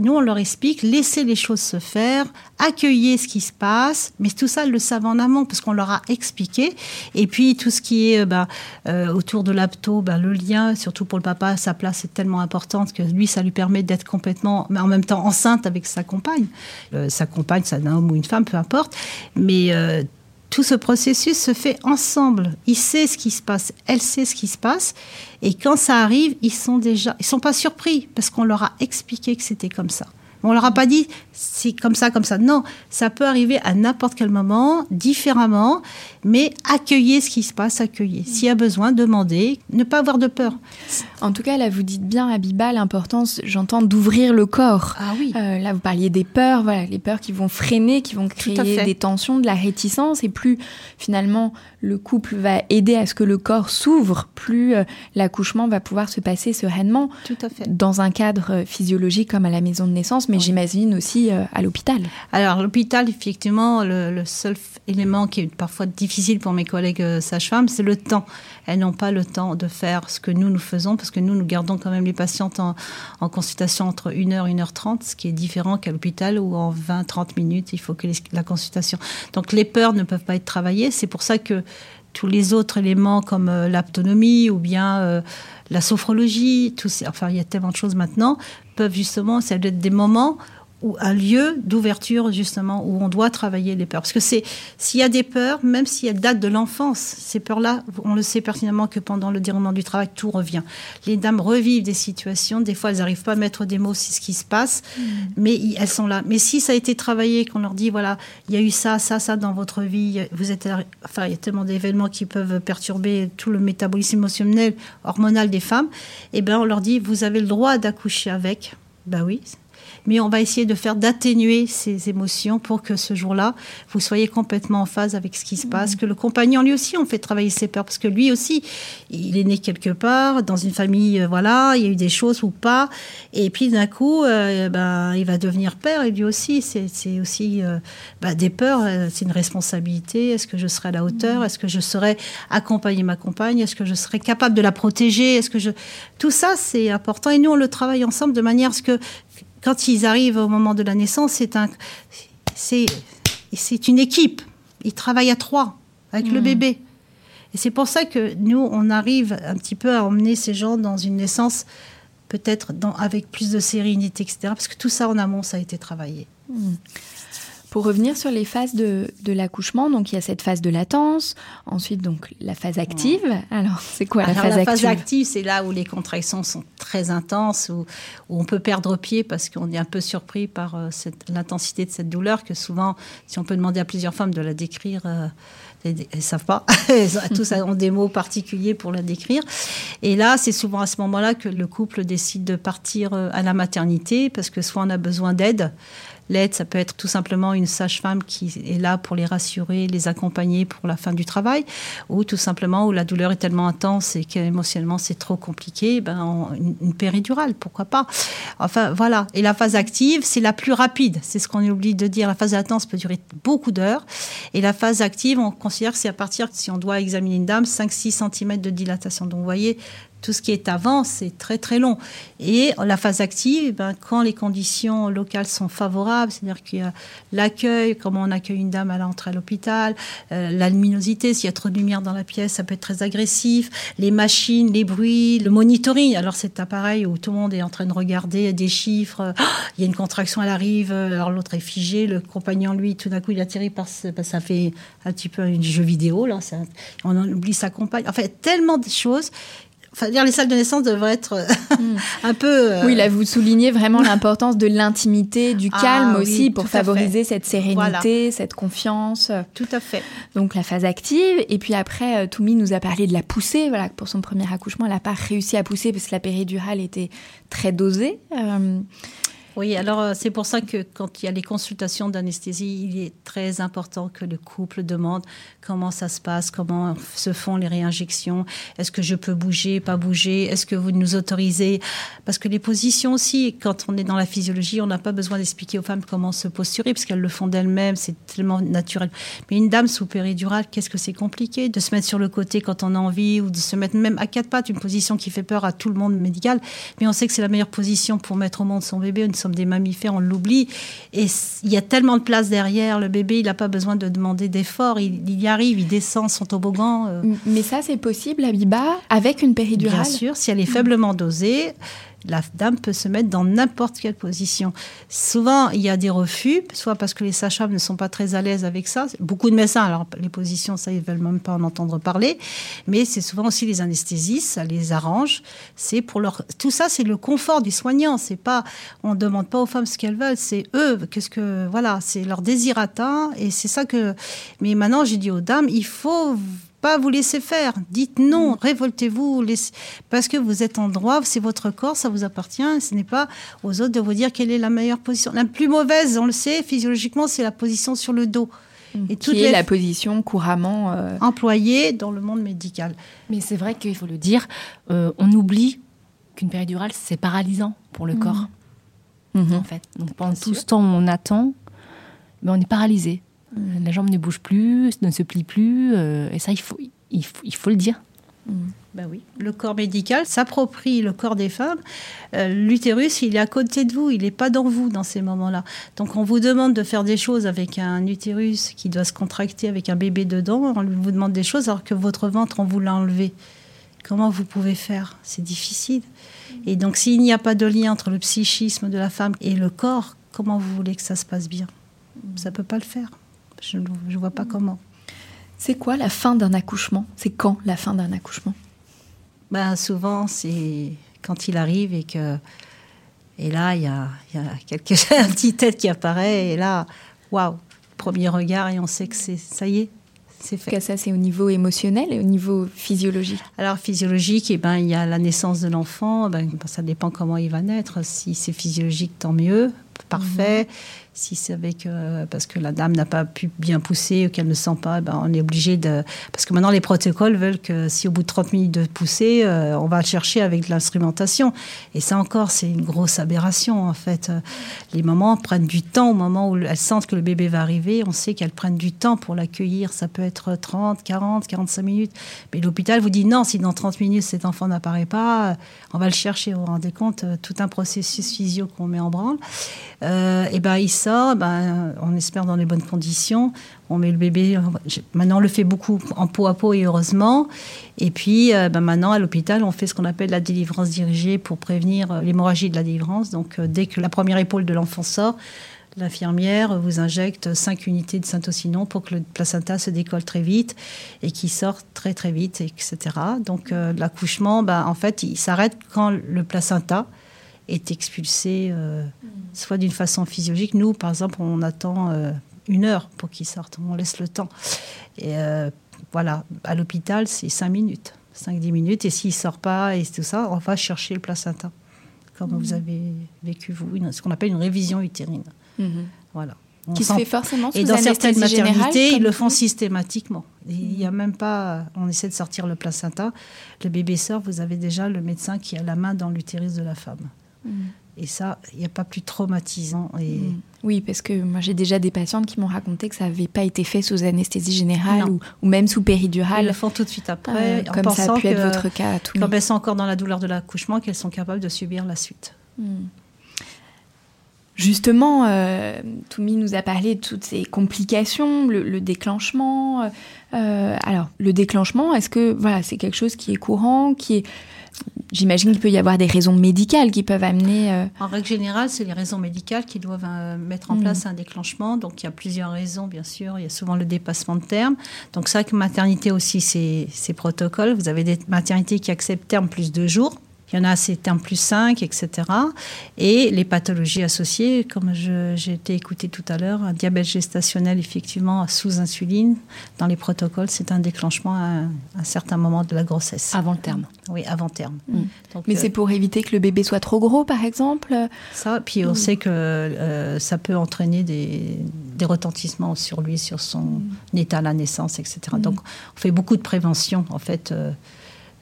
nous, on leur explique, laissez les choses se faire, accueillez ce qui se passe, mais tout ça, elles le savent en amont parce qu'on leur a expliqué. Et puis, tout ce qui est bah, euh, autour de l'apto, bah, le lien, surtout pour le papa, sa place est tellement importante que lui, ça lui permet d'être complètement, mais en même temps enceinte avec sa compagne. Euh, sa compagne, c'est un homme ou une femme, peu importe. Mais euh, tout ce processus se fait ensemble. Il sait ce qui se passe, elle sait ce qui se passe, et quand ça arrive, ils sont déjà, ils sont pas surpris parce qu'on leur a expliqué que c'était comme ça. On leur a pas dit c'est comme ça, comme ça. Non, ça peut arriver à n'importe quel moment, différemment, mais accueillez ce qui se passe, accueillez. S'il y a besoin, demandez, ne pas avoir de peur. En tout cas, là, vous dites bien, Abiba, l'importance, j'entends, d'ouvrir le corps. Ah oui. Euh, là, vous parliez des peurs, voilà, les peurs qui vont freiner, qui vont créer des tensions, de la réticence, et plus finalement le couple va aider à ce que le corps s'ouvre, plus euh, l'accouchement va pouvoir se passer sereinement. Tout à fait. Dans un cadre euh, physiologique comme à la maison de naissance, mais j'imagine aussi à l'hôpital. Alors, l'hôpital, effectivement, le, seul élément qui est parfois difficile pour mes collègues sages-femmes, c'est le temps. Elles n'ont pas le temps de faire ce que nous, nous faisons, parce que nous, nous gardons quand même les patientes en, consultation entre 1h et 1h30, ce qui est différent qu'à l'hôpital où en 20-30 minutes, il faut que la consultation. Donc les peurs ne peuvent pas être travaillées. C'est pour ça que tous les autres éléments comme euh, l'autonomie ou bien euh, la sophrologie, tout enfin il y a tellement de choses maintenant, peuvent justement, ça doit être des moments ou un lieu d'ouverture justement où on doit travailler les peurs. Parce que c'est s'il y a des peurs, même si elles datent de l'enfance, ces peurs-là, on le sait pertinemment que pendant le déroulement du travail, tout revient. Les dames revivent des situations, des fois elles n'arrivent pas à mettre des mots sur ce qui se passe, mm. mais elles sont là. Mais si ça a été travaillé, qu'on leur dit voilà, il y a eu ça, ça, ça dans votre vie, vous êtes, enfin il y a tellement d'événements qui peuvent perturber tout le métabolisme émotionnel, hormonal des femmes, et eh ben on leur dit vous avez le droit d'accoucher avec. Ben oui, mais on va essayer de faire d'atténuer ces émotions pour que ce jour-là, vous soyez complètement en phase avec ce qui se passe, mmh. que le compagnon, lui aussi, on fait travailler ses peurs, parce que lui aussi, il est né quelque part, dans une famille, euh, voilà, il y a eu des choses ou pas, et puis d'un coup, euh, ben, il va devenir père, et lui aussi, c'est aussi euh, ben, des peurs, c'est une responsabilité, est-ce que je serai à la hauteur, mmh. est-ce que je serai accompagner ma compagne, est-ce que je serai capable de la protéger, est-ce que je... Tout ça, c'est important, et nous, on le travaille ensemble de manière à ce que quand ils arrivent au moment de la naissance, c'est un, c'est, une équipe. Ils travaillent à trois avec le mmh. bébé. Et c'est pour ça que nous, on arrive un petit peu à emmener ces gens dans une naissance peut-être avec plus de sérénité, etc. Parce que tout ça en amont, ça a été travaillé. Mmh. Pour revenir sur les phases de, l'accouchement, donc il y a cette phase de latence, ensuite donc la phase active. Alors c'est quoi la phase active La phase active, c'est là où les contractions sont très intenses, où, on peut perdre pied parce qu'on est un peu surpris par euh, l'intensité de cette douleur que souvent, si on peut demander à plusieurs femmes de la décrire. Euh, elles ne savent pas. [laughs] Tous ont des mots particuliers pour la décrire. Et là, c'est souvent à ce moment-là que le couple décide de partir euh, à la maternité parce que soit on a besoin d'aide, L'aide, ça peut être tout simplement une sage-femme qui est là pour les rassurer, les accompagner pour la fin du travail, ou tout simplement où la douleur est tellement intense et qu'émotionnellement c'est trop compliqué, ben une, péridurale, pourquoi pas. Enfin voilà. Et la phase active, c'est la plus rapide. C'est ce qu'on oublie de dire. La phase latence peut durer beaucoup d'heures. Et la phase active, on considère que c'est à partir, si on doit examiner une dame, 5-6 cm de dilatation. Donc vous voyez, tout ce qui est avant, c'est très très long. Et la phase active, eh ben, quand les conditions locales sont favorables, c'est-à-dire qu'il y a l'accueil, comment on accueille une dame à l'entrée à l'hôpital, euh, la luminosité, s'il y a trop de lumière dans la pièce, ça peut être très agressif, les machines, les bruits, le monitoring. Alors cet appareil où tout le monde est en train de regarder des chiffres, ah, il y a une contraction, elle arrive, alors l'autre est figé, le compagnon, lui, tout d'un coup, il est atterri par, ça fait un petit peu un jeu vidéo, là, on oublie sa compagne. En fait, tellement de choses Enfin, dire les salles de naissance devraient être euh, hmm. [laughs] un peu. Euh, oui, là, vous soulignez vraiment [laughs] l'importance de l'intimité, du ah calme aussi, pour favoriser cette sérénité, cette confiance. Tout à fait. Donc, la phase active. Et puis après, euh, Toumi nous a parlé de la poussée. Voilà, pour son premier accouchement, elle n'a pas réussi à pousser parce que la péridurale était très dosée. Oui, alors euh, c'est pour ça que quand il y a les consultations d'anesthésie, il est très important que le couple demande comment ça se passe, comment se font les réinjections, est-ce que je peux bouger, pas bouger, est-ce que vous nous autorisez? Parce que les positions aussi, quand on est dans la physiologie, on n'a pas besoin d'expliquer aux femmes comment se posturer, parce qu'elles le font d'elles-mêmes, c'est tellement naturel. Mais une dame sous péridurale, qu'est-ce que c'est compliqué de se mettre sur le côté quand on a envie, ou de se mettre même à quatre pattes, une position qui fait peur à tout le monde médical, mais on sait que c'est la meilleure position pour mettre au monde son bébé, une des mammifères, on l'oublie. Et il y a tellement de place derrière. Le bébé, il n'a pas besoin de demander d'effort. Il, y arrive, il descend son toboggan. Euh. Mais ça, c'est possible, Abiba, avec une péridurale? Bien sûr, si elle est faiblement dosée la dame peut se mettre dans n'importe quelle position. Souvent, il y a des refus, soit parce que les sages ne sont pas très à l'aise avec ça. Beaucoup de médecins, alors les positions, ça, ils veulent même pas en entendre parler. Mais c'est souvent aussi les anesthésistes, ça les arrange. C'est pour leur, tout ça, c'est le confort du soignant. C'est pas, on demande pas aux femmes ce qu'elles veulent, c'est eux. Qu'est-ce que, voilà, c'est leur désir atteint. Et c'est ça que, mais maintenant, j'ai dit aux dames, il faut pas vous laisser faire. Dites non, mm. révoltez-vous, parce que vous êtes en droit, c'est votre corps, ça vous appartient. Ce n'est pas aux autres de vous dire quelle est la meilleure position. La plus mauvaise, on le sait, physiologiquement, c'est la position sur le dos. Mm. Et qui est la position couramment euh, employée dans le monde médical. Mais c'est vrai qu'il faut le dire, euh, on oublie qu'une péridurale, c'est paralysant pour le mm. corps. Mm-hmm. En fait. Donc pendant tout ce temps où on attend, mais ben, on est paralysé. Euh, la jambe ne bouge plus, ne se plie plus, euh, et ça, il faut, il faut, le dire. Ben oui, le corps médical s'approprie le corps des femmes. Euh, l'utérus, il est à côté de vous, il n'est pas dans vous dans ces moments-là. Donc on vous demande de faire des choses avec un utérus qui doit se contracter avec un bébé dedans. On vous demande des choses alors que votre ventre, on vous l'a enlevé. Comment vous pouvez faire? C'est difficile. Et donc s'il n'y a pas de lien entre le psychisme de la femme et le corps, comment vous voulez que ça se passe bien? Ça ne peut pas le faire. Je ne vois pas comment. C'est quoi la fin d'un accouchement? C'est quand la fin d'un accouchement? Ben, Souvent, c'est quand il arrive et que. Et là, il y a, y a quelque, [laughs] un petit tête qui apparaît, et là, waouh, premier regard, et on sait que c'est ça y est, c'est fait. ça, c'est au niveau émotionnel et au niveau physiologique Alors, physiologique, eh ben, il y a la naissance de l'enfant, ben, ça dépend comment il va naître. Si c'est physiologique, tant mieux, parfait. Mhm si c'est avec euh, parce que la dame n'a pas pu bien pousser ou qu'elle ne sent pas, ben on est obligé de parce que maintenant les protocoles veulent que si au bout de 30 minutes de pousser, euh, on va chercher avec l'instrumentation. Et ça encore, c'est une grosse aberration en fait. Les mamans prennent du temps au moment où elles sentent que le bébé va arriver. On sait qu'elles prennent du temps pour l'accueillir. Ça peut être 30, 40, 45 minutes. Mais l'hôpital vous dit non, si dans 30 minutes cet enfant n'apparaît pas, on va le chercher. Vous vous rendez compte, tout un processus physio qu'on met en branle. Euh, et ben ben, on espère dans les bonnes conditions. On met le bébé. Maintenant, on le fait beaucoup en peau à peau et heureusement. Et puis, euh, ben, maintenant, à l'hôpital, on fait ce qu'on appelle la délivrance dirigée pour prévenir euh, l'hémorragie de la délivrance. Donc, euh, dès que la première épaule de l'enfant sort, l'infirmière vous injecte 5 unités de syntocinon pour que le placenta se décolle très vite et qu'il sorte très très vite, etc. Donc l'accouchement, ben, en fait, il s'arrête quand le placenta est expulsé, euh, soit d'une façon physiologique. Nous, par exemple, on attend euh, une heure pour qu'il sorte. On laisse le temps. Et euh, voilà, à l'hôpital, c'est 5 minutes, 5-10 minutes. Et s'il ne sort pas et tout ça, on va chercher le placenta, comme vous mmh. avez vécu, vous, ce qu'on appelle une révision utérine. Mhm. Voilà. qui se fait forcément sous Et dans certaines maternités, ils le font systématiquement. Il n'y a même pas. On essaie de sortir le placenta. Le bébé sort, vous avez déjà le médecin qui a la main dans l'utérus de la femme. Et ça, il n'y a pas plus traumatisant. Et... Mhm. Oui, parce que moi j'ai déjà des patientes qui m'ont raconté que ça n'avait pas été fait sous anesthésie générale ou, même sous péridurale. Ils le font tout de suite après, euh, comme ça a pu être votre cas. Tout quand elles sont encore dans la douleur de l'accouchement, qu'elles sont capables de subir la suite. Justement, euh, Toumi nous a parlé de toutes ces complications, le, déclenchement. Euh, alors, le déclenchement, est-ce que voilà, c'est quelque chose qui est courant, qui est J'imagine qu'il peut y avoir des raisons médicales qui peuvent amener. Euh, en règle générale, c'est les raisons médicales qui doivent mettre en mm. place un déclenchement. Donc, il y a plusieurs raisons, bien sûr. Il y a souvent le dépassement de terme. Donc, ça, que maternité aussi, c'est protocoles. Vous avez des maternités qui acceptent terme plus de jours. Il y en a, c'est un plus 5, etc. Et les pathologies associées, comme j'ai été écoutée tout à l'heure, un diabète gestationnel, effectivement, sous insuline, dans les protocoles, c'est un déclenchement à un, certain moment de la grossesse. Avant le terme. Oui, avant terme. Mm. Mais c'est euh, pour éviter que le bébé soit trop gros, par exemple? Ça, puis on mm. sait que euh, ça peut entraîner des, des, retentissements sur lui, sur son mm. état à la naissance, etc. Donc, on fait beaucoup de prévention, en fait. Euh,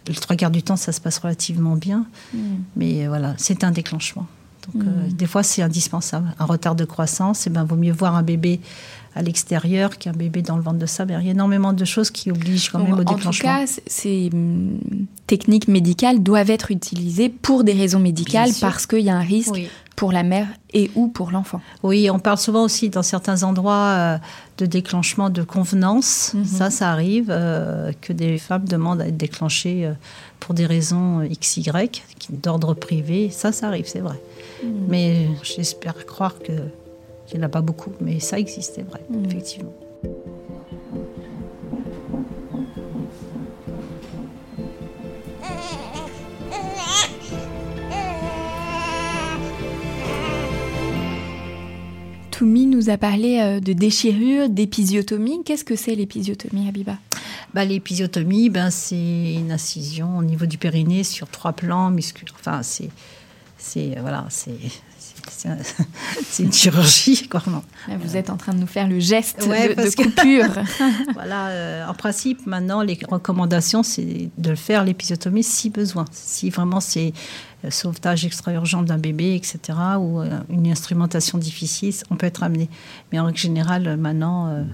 le trois quarts du temps, ça se passe relativement bien. Mm. Mais voilà, c'est un déclenchement. Donc, euh, mm. des fois, c'est indispensable. Un retard de croissance, et eh ben, vaut mieux voir un bébé à l'extérieur qu'un bébé dans le ventre de sa mère. Il y a énormément de choses qui obligent quand même au déclenchement. En tout cas, ces mm, techniques médicales doivent être utilisées pour des raisons médicales parce qu'il y a un risque pour la mère et ou pour l'enfant. Oui, on parle souvent aussi dans certains endroits euh, de déclenchement de convenance. Mhm. Ça, ça arrive euh, que des femmes demandent à être déclenchées euh, pour des raisons XY, d'ordre privé. Ça, ça arrive, c'est vrai. Mhm. Mais j'espère croire que il n'y en a pas beaucoup, mais ça existe, c'est vrai, mhm. effectivement. Toumi nous a parlé euh, de déchirure, d'épisiotomie. Qu'est-ce que c'est l'épisiotomie, Habiba? Bah, L'épisiotomie, ben, c'est une incision au niveau du périnée sur trois plans musculaires. Enfin, c'est, c'est, voilà, c'est, [laughs] c'est une chirurgie. Quoi. vous êtes en train de nous faire le geste de, coupure. [laughs] [laughs] voilà, euh, en principe, maintenant, les recommandations, c'est de le faire l'épisiotomie si besoin. Si vraiment c'est euh, sauvetage extra-urgent d'un bébé, etc., ou euh, une instrumentation difficile, on peut être amené. Mais en règle générale, maintenant,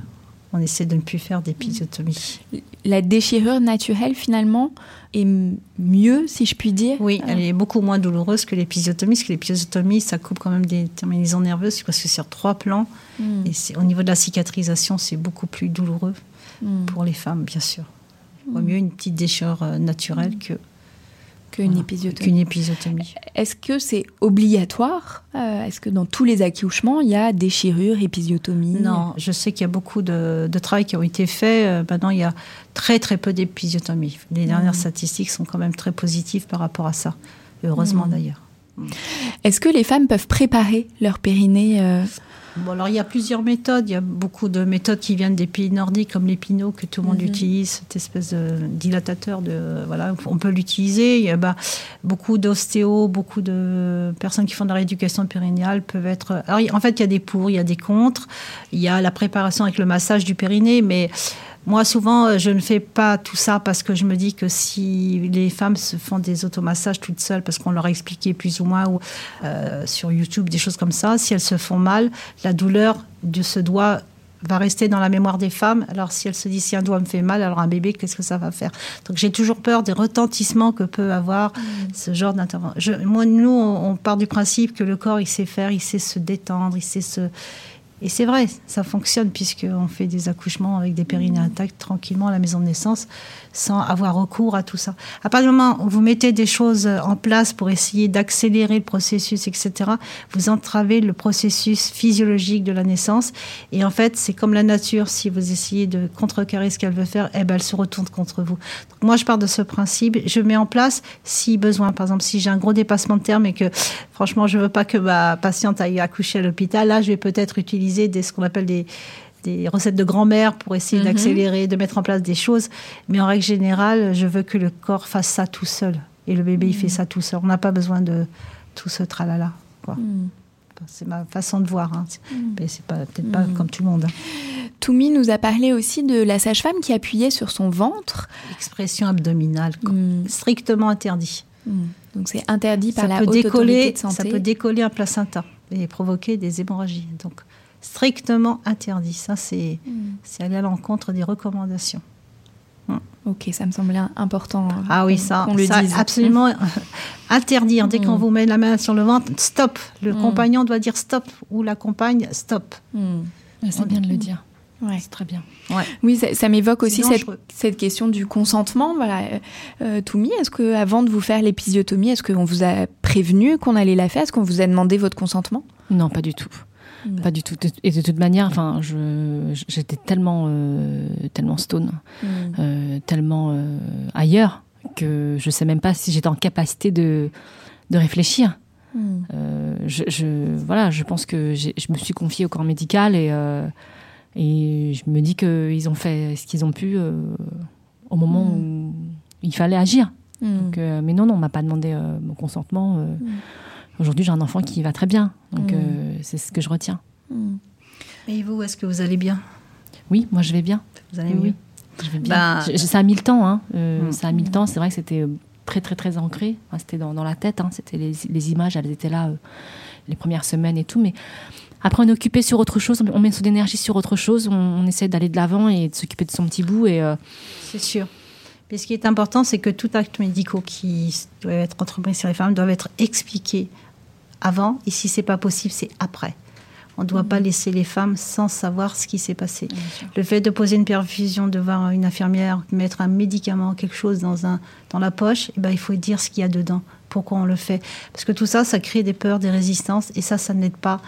on essaie de ne plus faire d'épisiotomie. La déchirure naturelle, finalement, est mieux, si je puis dire Oui, elle est beaucoup moins douloureuse que l'épisiotomie, parce que l'épisiotomie, ça coupe quand même des terminaisons nerveuses, parce que sur trois plans, hmm. et au niveau de la cicatrisation, c'est beaucoup plus douloureux hmm. pour les femmes, bien sûr. Il vaut mieux une petite déchirure euh, naturelle que qu'une épisiotomie. Est-ce que c'est obligatoire euh, Est-ce que dans tous les accouchements, il y a déchirure, épisiotomie Non, je sais qu'il y a beaucoup de, travail qui ont été faits. Euh, maintenant, il y a très très peu d'épisiotomie. Les dernières mmh. statistiques sont quand même très positives par rapport à ça. Heureusement mmh. d'ailleurs. Est-ce que les femmes peuvent préparer leur périnée euh, Bon, alors il y a plusieurs méthodes. Il y a beaucoup de méthodes qui viennent des pays nordiques, comme l'épinot que tout le monde mhm. utilise, cette espèce de dilatateur. De, voilà, on peut l'utiliser. Il y a bah, beaucoup d'ostéos, beaucoup de personnes qui font de la rééducation périnéale peuvent être. Alors, en fait, il y a des pour, il y a des contre. Il y a la préparation avec le massage du périnée, mais moi, souvent, euh, je ne fais pas tout ça parce que je me dis que si les femmes se font des automassages toutes seules, parce qu'on leur a expliqué plus ou moins ou, euh, sur YouTube des choses comme ça, si elles se font mal, la douleur de ce doigt va rester dans la mémoire des femmes. Alors si elles se disent si un doigt me fait mal, alors un bébé, qu'est-ce que ça va faire? Donc j'ai toujours peur des retentissements que peut avoir mmh. ce genre d'intervention. Moi, nous, on, part du principe que le corps, il sait faire, il sait se détendre, il sait se et c'est vrai, ça fonctionne puisqu'on fait des accouchements avec des périnées mmh. intacts tranquillement à la maison de naissance sans avoir recours à tout ça. À partir du moment où vous mettez des choses en place pour essayer d'accélérer le processus, etc., vous entravez le processus physiologique de la naissance. Et en fait, c'est comme la nature, si vous essayez de contrecarrer ce qu'elle veut faire, eh ben, elle se retourne contre vous. Donc moi, je pars de ce principe. Je mets en place si besoin. Par exemple, si j'ai un gros dépassement de terme et que franchement, je veux pas que ma patiente aille accoucher à l'hôpital, là, je vais peut-être utiliser des, ce qu'on appelle des, des recettes de grand-mère pour essayer mhm. d'accélérer, de mettre en place des choses. Mais en règle générale, je veux que le corps fasse ça tout seul. Et le bébé, il fait mhm. ça tout seul. On n'a pas besoin de tout ce tralala. Quoi. Mhm. c'est ma façon de voir. Hein. Mais c'est pas peut-être pas comme tout le monde. Hein. Toumi nous a parlé aussi de la sage-femme qui appuyait sur son ventre. Expression abdominale, strictement interdit. Donc c'est interdit par ça la peut haute décoller, autorité de santé. Ça peut décoller un placenta et provoquer des hémorragies. Donc strictement interdit. Ça, c'est c'est aller à l'encontre des recommandations. Ok, ça me semblait important. euh, Ah oui, ça, qu'on le ça, dise. absolument [laughs] interdire. Dès qu'on vous met la main sur le ventre, stop. Le compagnon doit dire stop ou la compagne stop. Hmm. C'est bien de le dire. Ouais. C'est très bien. Ouais. Oui, ça, ça m'évoque aussi cette, question du consentement. Voilà. Euh, euh, Toumi, est-ce que avant de vous faire l'épisiotomie, est-ce qu'on vous a prévenu qu'on allait la faire? Est-ce qu'on vous a demandé votre consentement? Non, pas du tout. Pas du tout. Et de toute manière, enfin, je, j'étais tellement, euh, tellement stone, euh, tellement euh, ailleurs que je sais même pas si j'étais en capacité de, de réfléchir. Euh, je, je- voilà, je pense que je me suis confiée au corps médical et, et je me dis qu'ils ont fait ce qu'ils ont pu au moment où il fallait agir. Donc, mais non, non, on m'a pas demandé mon consentement. Aujourd'hui, j'ai un enfant qui va très bien. Donc, Mm. euh, c'est ce que je retiens. Et vous, est-ce que vous allez bien? Oui, moi, je vais bien. Vous allez Oui, mieux. Je vais bien. Bah- Je- ça a mis le temps. Hein. Euh, Mm. Ça a mis le temps. C'est vrai que c'était euh, très, très, très ancré. Enfin, c'était dans, dans la tête. Hein. C'était les, les images, elles étaient là euh, les premières semaines et tout. Mais après, on est occupé sur autre chose. On met son énergie sur autre chose. On, on essaie d'aller de l'avant et de s'occuper de son petit bout. Et euh, C'est sûr. Mais ce qui est important, c'est que tout acte médical qui doit être entrepris sur les femmes doit être expliqué avant. Et si c'est pas possible, c'est après. On ne doit pas laisser les femmes sans savoir ce qui s'est passé. Le fait de poser une perfusion devant une infirmière, mettre un médicament, quelque chose dans, un, dans la poche, eh ben, il faut dire ce qu'il y a dedans, pourquoi on le fait. Parce que tout ça, ça crée des peurs, des résistances, et ça, ça n'aide pas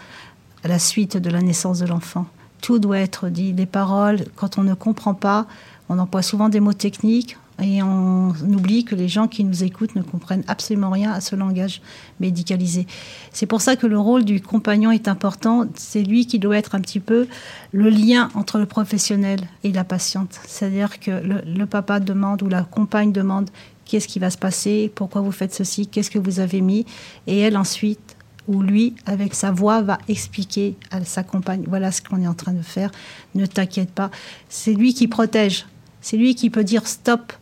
à la suite de la naissance de l'enfant. Tout doit être dit. Les paroles, quand on ne comprend pas, on emploie souvent des mots techniques et on oublie que les gens qui nous écoutent ne comprennent absolument rien à ce langage médicalisé. C'est pour ça que le rôle du compagnon est important. C'est lui qui doit être un petit peu le lien entre le professionnel et la patiente. C'est-à-dire que le, papa demande ou la compagne demande qu'est-ce qui va se passer, pourquoi vous faites ceci, qu'est-ce que vous avez mis, et elle ensuite où lui, avec sa voix, va expliquer à sa compagne, voilà ce qu'on est en train de faire, ne t'inquiète pas. C'est lui qui protège, c'est lui qui peut dire stop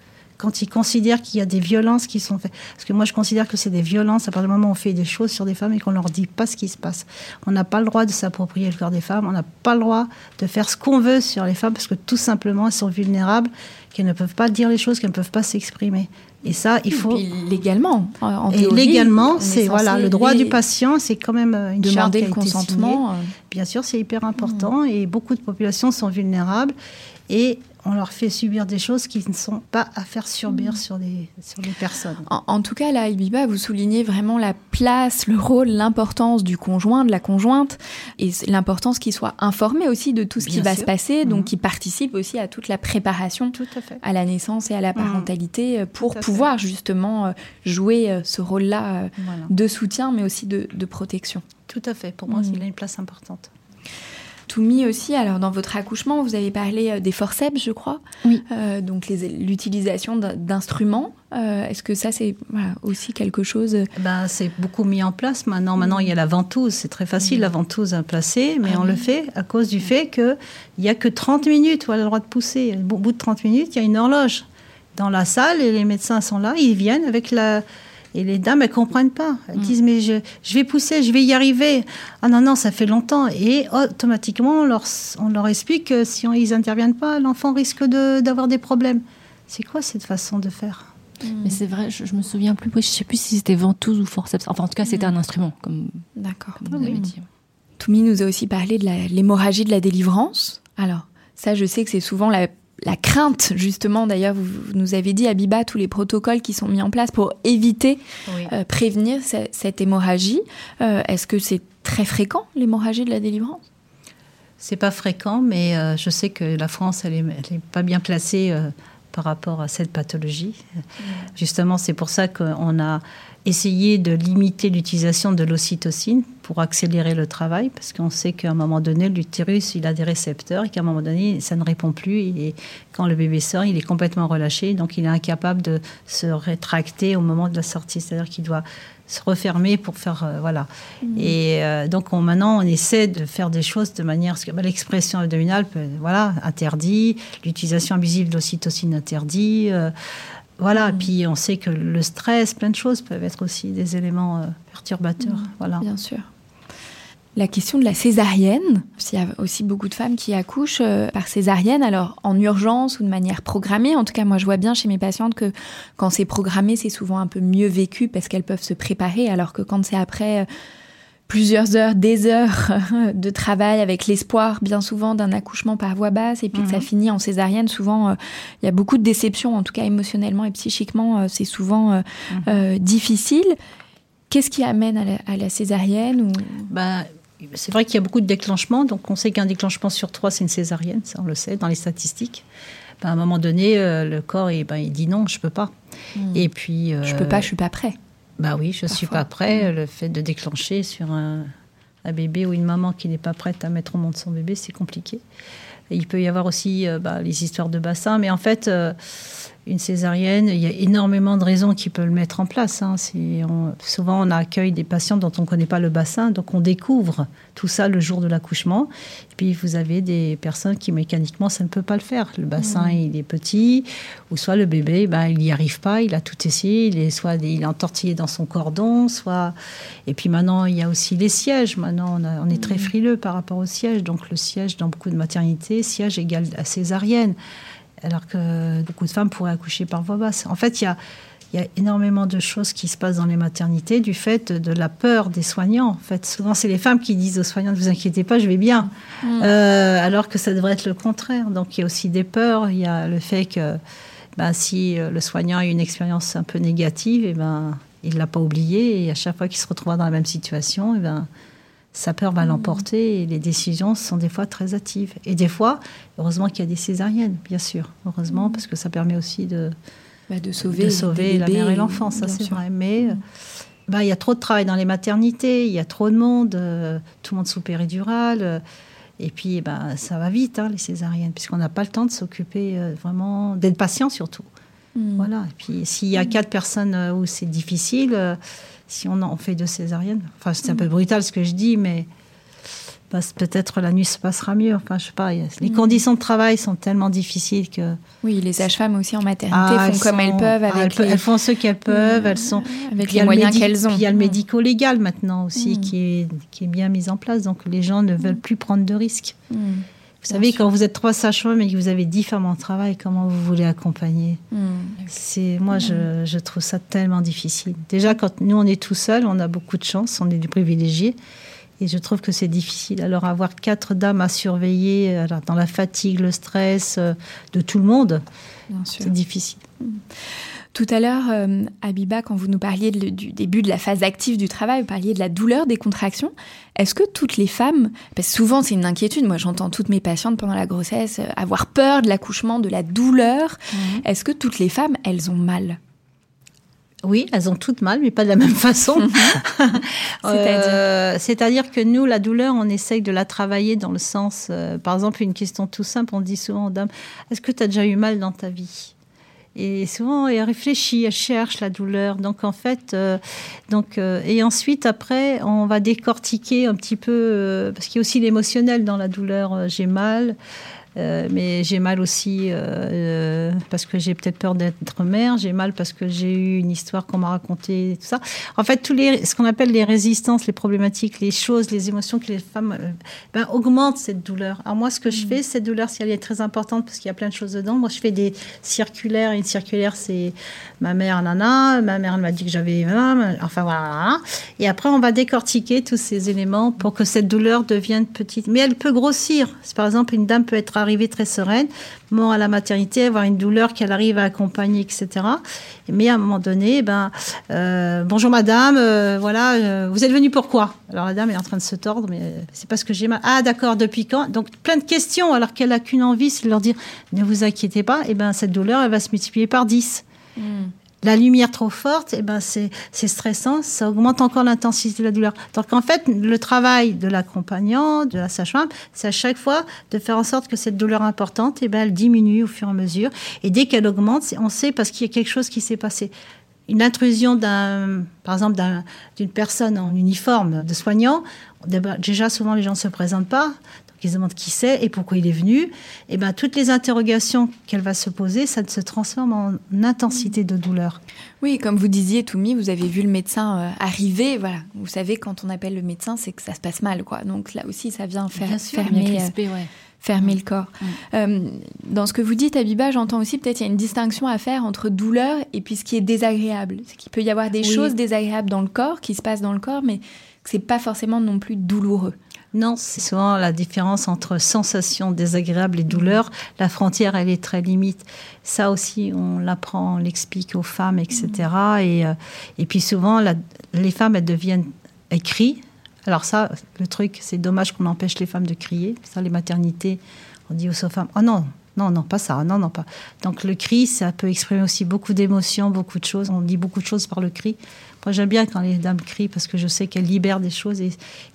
quand il considère qu'il y a des violences qui sont faites. Parce que moi, je considère que c'est des violences à partir du moment où on fait des choses sur des femmes et qu'on leur dit pas ce qui se passe. On n'a pas le droit de s'approprier le corps des femmes, on n'a pas le droit de faire ce qu'on veut sur les femmes parce que tout simplement, elles sont vulnérables, qu'elles ne peuvent pas dire les choses, qu'elles ne peuvent pas s'exprimer. Et ça, il faut... Et légalement, en- Et théorie, légalement, est c'est voilà le droit du patient, c'est quand même euh, une Demander qui a le consentement, euh. Bien sûr, c'est hyper important et beaucoup de populations sont vulnérables et on leur fait subir des choses qui ne sont pas à faire subir sur les sur les personnes. En, en tout cas, là, Ibiba, vous soulignez vraiment la place, le rôle, l'importance du conjoint, de la conjointe, et l'importance qu'il soit informé aussi de tout ce qui va se passer, donc Mhm. qui participe aussi à toute la préparation Tout à la naissance et à la parentalité euh, pour fait. pouvoir justement euh, jouer euh, ce rôle-là Voilà. de soutien, mais aussi de, de protection. Tout à fait. Pour moi, Mhm. il a une place importante. Toumi aussi, alors dans votre accouchement, vous avez parlé euh, des forceps, je crois. Oui. Euh, donc l'utilisation d'instruments. Euh, Est-ce que ça, c'est voilà, aussi quelque chose euh, Ben, c'est beaucoup mis en place maintenant. Maintenant, il y a la ventouse. C'est très facile, la ventouse à placer, mais Ah on oui. le fait à cause du fait qu'il n'y a que 30 minutes où elle a le droit de pousser. Au bout de 30 minutes, il y a une horloge dans la salle et les médecins sont là. Ils viennent avec la. Et les dames, elles comprennent pas. Elles disent, mais je, je vais pousser, je vais y arriver. Ah non, non, ça fait longtemps. Et automatiquement, on leur, on leur explique que si on- ils interviennent pas, l'enfant risque de- d'avoir des problèmes. C'est quoi cette façon de faire? Mais c'est vrai, je, je me souviens plus. Je sais plus si c'était ventouse ou forceps. Enfin, en tout cas, c'était un instrument, comme, D'accord. comme vous avez dit. Toumi nous a aussi parlé de l'hémorragie de la délivrance. Alors, ça, je sais que c'est souvent la, la crainte, justement. D'ailleurs, vous, vous nous avez dit, Abiba, tous les protocoles qui sont mis en place pour éviter, Oui. euh, prévenir ce- cette hémorragie. Euh, Est-ce que c'est très fréquent, l'hémorragie de la délivrance? C'est pas fréquent, mais euh, je sais que la France, elle est, elle est pas bien placée par rapport à cette pathologie. Justement, c'est pour ça qu'on a essayé de limiter l'utilisation de l'ocytocine pour accélérer le travail, parce qu'on sait qu'à un moment donné, l'utérus, il a des récepteurs et qu'à un moment donné, ça ne répond plus. Et quand le bébé sort, il est complètement relâché, donc il est incapable de se rétracter au moment de la sortie. C'est-à-dire qu'il doit se refermer pour faire voilà. Mmh. Et donc maintenant on essaie de faire des choses de manière que bah, l'expression abdominale, voilà, interdit, l'utilisation abusive de l'ocytocine interdit. Voilà, mmh. puis on sait que le stress, plein de choses peuvent être aussi des éléments perturbateurs. Mmh. Voilà. Bien sûr la question de la césarienne. Il y a aussi beaucoup de femmes qui accouchent euh, par césarienne, alors en urgence ou de manière programmée. En tout cas, moi, je vois bien chez mes patientes que quand c'est programmé, c'est souvent un peu mieux vécu parce qu'elles peuvent se préparer, alors que quand c'est après euh, plusieurs heures, des heures [laughs] de travail avec l'espoir bien souvent d'un accouchement par voie basse et puis que ça mhm. finit en césarienne, souvent euh, il y a beaucoup de déceptions, en tout cas émotionnellement et psychiquement, c'est souvent mhm. difficile. Qu'est-ce qui amène à la, césarienne ou... Bah, c'est vrai qu'il y a beaucoup de déclenchements, donc on sait qu'un déclenchement sur trois, c'est une césarienne, ça on le sait dans les statistiques. Ben, à un moment donné, euh, le corps ben, il dit non, je peux pas. Hmm. Et puis. Euh, je peux pas, je suis pas prêt. Bah oui, je ne suis pas prêt. Hmm. Le fait de déclencher sur un, bébé ou une maman qui n'est pas prête à mettre au monde son bébé, c'est compliqué. il peut y avoir aussi euh, bah, les histoires de bassin, mais en fait une césarienne, il y a énormément de raisons qui peuvent le mettre en place. Hein. souvent, on accueille des patients dont on ne connaît pas le bassin, donc on découvre tout ça le jour de l'accouchement. Et puis, vous avez des personnes qui, mécaniquement, ça ne peut pas le faire. Le bassin, mmh. il est petit, ou soit le bébé, ben, il n'y arrive pas, il a tout essayé, il est, soit il est entortillé dans son cordon, soit... Et puis maintenant, il y a aussi les sièges. Maintenant, on, est très mmh. frileux par rapport aux sièges. Donc, le siège, dans beaucoup de maternités, siège égale à césarienne alors que beaucoup de femmes pourraient accoucher par voie basse. En fait, il y a, énormément de choses qui se passent dans les maternités du fait de la peur des soignants. En fait, souvent, c'est les femmes qui disent aux soignants ne vous inquiétez pas, je vais bien, mm. euh, alors que ça devrait être le contraire. Donc, il y a aussi des peurs. Il y a le fait que ben, si euh, le soignant a une expérience un peu négative, et eh ben, il ne l'a pas oublié. Et à chaque fois qu'il se retrouvera dans la même situation, et eh ben, sa peur va mm. l'emporter et les décisions sont des fois très hâtives. Et des fois, heureusement qu'il y a des césariennes, bien sûr. Heureusement, mm. parce que ça permet aussi de, bah, de sauver, sauver la mère et l'enfant, ça c'est vrai. Mais mm. bah, il y a trop de travail dans les maternités, il y a trop de monde, euh, tout le monde sous péridurale. et puis, bah, ça va vite, hein, les césariennes, puisqu'on n'a pas le temps de s'occuper euh, vraiment, d'être patient surtout. Voilà. Et puis, s'il y a quatre personnes euh, où c'est difficile, si on en fait deux césariennes. Enfin, c'est un peu brutal ce que je dis, mais peut-être la nuit se passera mieux. Enfin, je sais pas. Les mm. conditions de travail sont tellement difficiles que. Oui, les sages-femmes aussi en maternité ah, font comme elles peuvent. Ah, avec elles, font ce qu'elles peuvent. Elles sont avec les moyens qu'elles ont. il y a le mm. médico-légal maintenant aussi mm. qui, est, qui est bien mis en place. Donc les gens ne veulent plus prendre de risques. Vous savez, quand vous êtes trois sages-femmes et que vous avez dix femmes en travail, comment vous voulez accompagner hmm. C'est moi, je, je, trouve ça tellement difficile. Déjà, quand nous on est tout seul, on a beaucoup de chance, on est du privilégié, et je trouve que c'est difficile. Alors avoir quatre dames à surveiller, alors, dans la fatigue, le stress euh, de tout le monde, c'est difficile. Hmm. Tout à l'heure, euh, Abiba, quand vous nous parliez du début de la phase active du travail, vous parliez de la douleur des contractions. Est-ce que toutes les femmes, parce que souvent c'est une inquiétude, moi j'entends toutes mes patientes pendant la grossesse euh, avoir peur de l'accouchement, de la douleur. Mhm. Est-ce que toutes les femmes, elles ont mal? Oui, elles ont toutes mal, mais pas de la même façon. Mhm. [laughs] Euh, c'est-à-dire que nous, la douleur, on essaye de la travailler dans le sens, par exemple, une question tout simple, on dit souvent aux dames, est-ce que tu as déjà eu mal dans ta vie? Et souvent, elle réfléchit, elle cherche la douleur. Donc, en fait, euh, donc, euh, et ensuite, après, on va décortiquer un petit peu, euh, parce qu'il y a aussi l'émotionnel dans la douleur. J'ai mal. Euh, mais j'ai mal aussi euh, euh, parce que j'ai peut-être peur d'être mère. J'ai mal parce que j'ai eu une histoire qu'on m'a racontée, tout ça. En fait, tous les, ce qu'on appelle les résistances, les problématiques, les choses, les émotions que les femmes ben, augmentent cette douleur. Alors moi, ce que je mm. fais, cette douleur, si elle est très importante parce qu'il y a plein de choses dedans, moi, je fais des circulaires. Une circulaire, c'est ma mère, nana, ma mère, elle m'a dit que j'avais enfin voilà. Et après, on va décortiquer tous ces éléments pour que cette douleur devienne petite. Mais elle peut grossir. Par exemple, une dame peut être arriver très sereine, mort à la maternité, avoir une douleur qu'elle arrive à accompagner, etc. Mais à un moment donné, ben, euh, bonjour madame, euh, voilà, euh, vous êtes venue pourquoi Alors la dame est en train de se tordre, mais c'est parce que j'ai mal. Ah d'accord, depuis quand? Donc plein de questions, alors qu'elle a qu'une envie, c'est de leur dire, ne vous inquiétez pas, et ben cette douleur, elle va se multiplier par 10 la lumière trop forte, eh ben c'est stressant, ça augmente encore l'intensité de la douleur. Donc en fait, le travail de l'accompagnant, de la sage-femme, c'est à chaque fois de faire en sorte que cette douleur importante, eh ben, elle diminue au fur et à mesure. Et dès qu'elle augmente, on sait parce qu'il y a quelque chose qui s'est passé. une intrusion d'un, par exemple, d'une personne en uniforme de soignant, déjà souvent les gens ne se présentent pas, ils se demandent qui c'est et pourquoi il est venu. Et ben toutes les interrogations qu'elle va se poser, ça se transforme en intensité de douleur. Oui, comme vous disiez, Toumi, vous avez vu le médecin euh, arriver. Voilà, vous savez quand on appelle le médecin, c'est que ça se passe mal, quoi. Donc là aussi, ça vient faire fermer. Euh, fermer le corps. Euh, dans ce que vous dites, Abiba, j'entends aussi peut-être il y a une distinction à faire entre douleur et puis ce qui est désagréable. C'est qu'il peut y avoir des choses désagréables dans le corps, qui se passent dans le corps, mais que c'est pas forcément non plus douloureux. Non, c'est souvent la différence entre sensation désagréable et douleur. La frontière, elle est très limite. Ça aussi, on l'apprend, on l'explique aux femmes, etc. Et, euh, et puis souvent, les femmes, elles deviennent, elles crient, alors ça, le truc, c'est dommage qu'on empêche les femmes de crier. Ça, les maternités, on dit aux femmes, oh non, non, non, pas ça, non, non, pas. Donc le cri, ça peut exprimer aussi beaucoup d'émotions, beaucoup de choses. On dit beaucoup de choses par le cri. Moi, j'aime bien quand les dames crient parce que je sais qu'elles libèrent des choses et,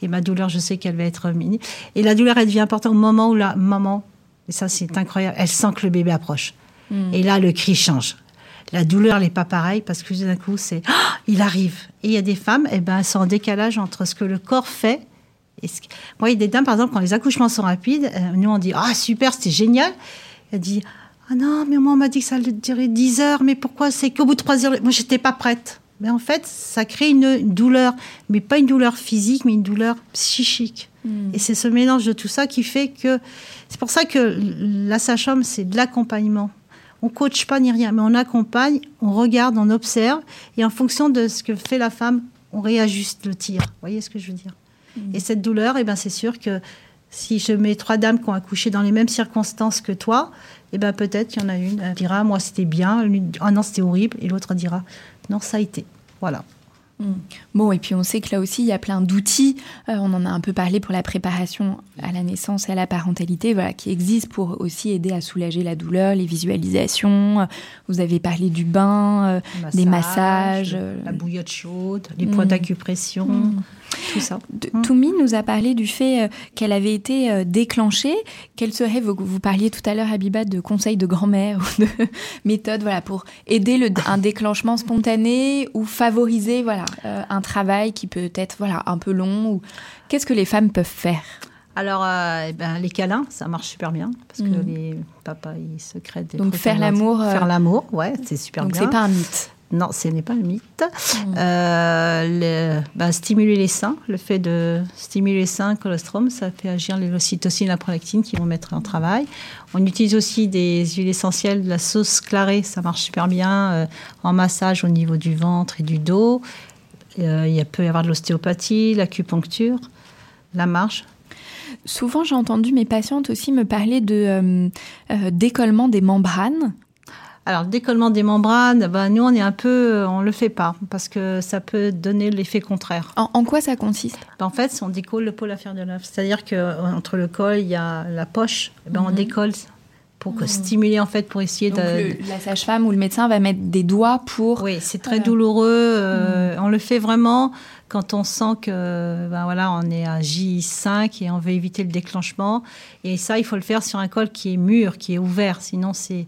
ma douleur, je sais qu'elle va être mini. Et la douleur, elle devient importante au moment où la maman, et ça c'est incroyable, elle sent que le bébé approche. Hmm. Et là, le cri change. La douleur n'est pas pareille parce que d'un coup, c'est ah, il arrive. Et il y a des femmes, et eh ben, sont en décalage entre ce que le corps fait. Et ce... Moi, il y a des dames, par exemple, quand les accouchements sont rapides, euh, nous on dit ah super, c'était génial. Elle dit ah non, mais moi on m'a dit que ça allait durer 10 heures, mais pourquoi c'est qu'au bout de 3 heures, moi j'étais pas prête. Mais en fait, ça crée une, douleur, mais pas une douleur physique, mais une douleur psychique. Hmm. Et c'est ce mélange de tout ça qui fait que c'est pour ça que la sage-femme, c'est de l'accompagnement on coach pas ni rien, mais on accompagne, on regarde, on observe, et en fonction de ce que fait la femme, on réajuste le tir. Vous voyez ce que je veux dire? Mm. Et cette douleur, eh ben, c'est sûr que si je mets trois dames qui ont accouché dans les mêmes circonstances que toi, eh ben, peut-être il y en a une qui dira, moi c'était bien, ah non c'était horrible, et l'autre dira, non ça a été. Voilà. Mm. Bon, et puis on sait que là aussi, il y a plein d'outils. Euh, on en a un peu parlé pour la préparation à la naissance et à la parentalité, voilà, qui existent pour aussi aider à soulager la douleur, les visualisations. Vous avez parlé du bain, euh, des massages. La euh, bouillotte chaude, les points mm. d'acupression. Mm tout ça. Mm. Toumi nous a parlé du fait euh, qu'elle avait été euh, déclenchée. Quels seraient, vous, vous parliez tout à l'heure, Habiba, de conseils de grand-mère ou de [laughs] méthodes voilà, pour aider le, un déclenchement spontané ou favoriser voilà, euh, un travail qui peut être voilà, un peu long ou... Qu'est-ce que les femmes peuvent faire? Alors, eh ben, les câlins, ça marche super bien parce que mm. les papas, ils se créent des Donc, faire l'amour. Faire l'amour, ouais, c'est super bien. Donc, c'est pas un mythe. Non, ce n'est pas le mythe. Mm. Euh, ben, stimuler les seins, le fait de stimuler les seins, colostrum, ça fait agir les ocytocines et la prolactine qui vont mettre en travail. On utilise aussi des huiles essentielles, de la sauce clarée, ça marche super bien euh, en massage au niveau du ventre et du dos. Euh, il peut y avoir de l'ostéopathie, l'acupuncture, la marche. Souvent, j'ai entendu mes patientes aussi me parler de décollement des membranes alors, le décollement des membranes, bah, nous, on est un peu, on le fait pas parce que ça peut donner l'effet contraire. En, quoi ça consiste? Bah, En fait, on décolle le pôle affaire de l'œuf. C'est-à-dire qu'entre le col, il y a la poche, eh ben, on mhm. décolle pour mhm. stimuler en fait pour essayer de la sage-femme ou le médecin va mettre des doigts pour oui c'est très douloureux euh, mhm. on le fait vraiment quand on sent que ben voilà on est à J5 et on veut éviter le déclenchement et ça il faut le faire sur un col qui est mûr qui est ouvert sinon c'est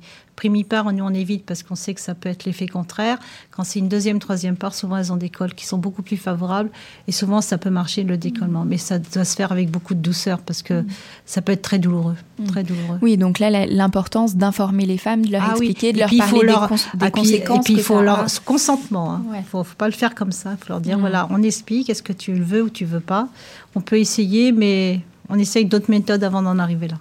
part, nous on évite parce qu'on sait que ça peut être l'effet contraire. Quand c'est une deuxième, troisième part, souvent elles ont des cols qui sont beaucoup plus favorables et souvent ça peut marcher le décollement. Mais ça doit se faire avec beaucoup de douceur parce que ça peut être très douloureux. Mm. Très douloureux. Oui, donc là l'importance d'informer les femmes, de leur ah expliquer, de leur parler leur... des, ah, conséquences. Et puis il faut leur consentement. Il hein. ne faut, pas le faire comme ça. Il faut leur dire mm. voilà, on explique, est-ce que tu le veux ou tu veux pas? On peut essayer, mais on essaye d'autres méthodes avant d'en arriver là.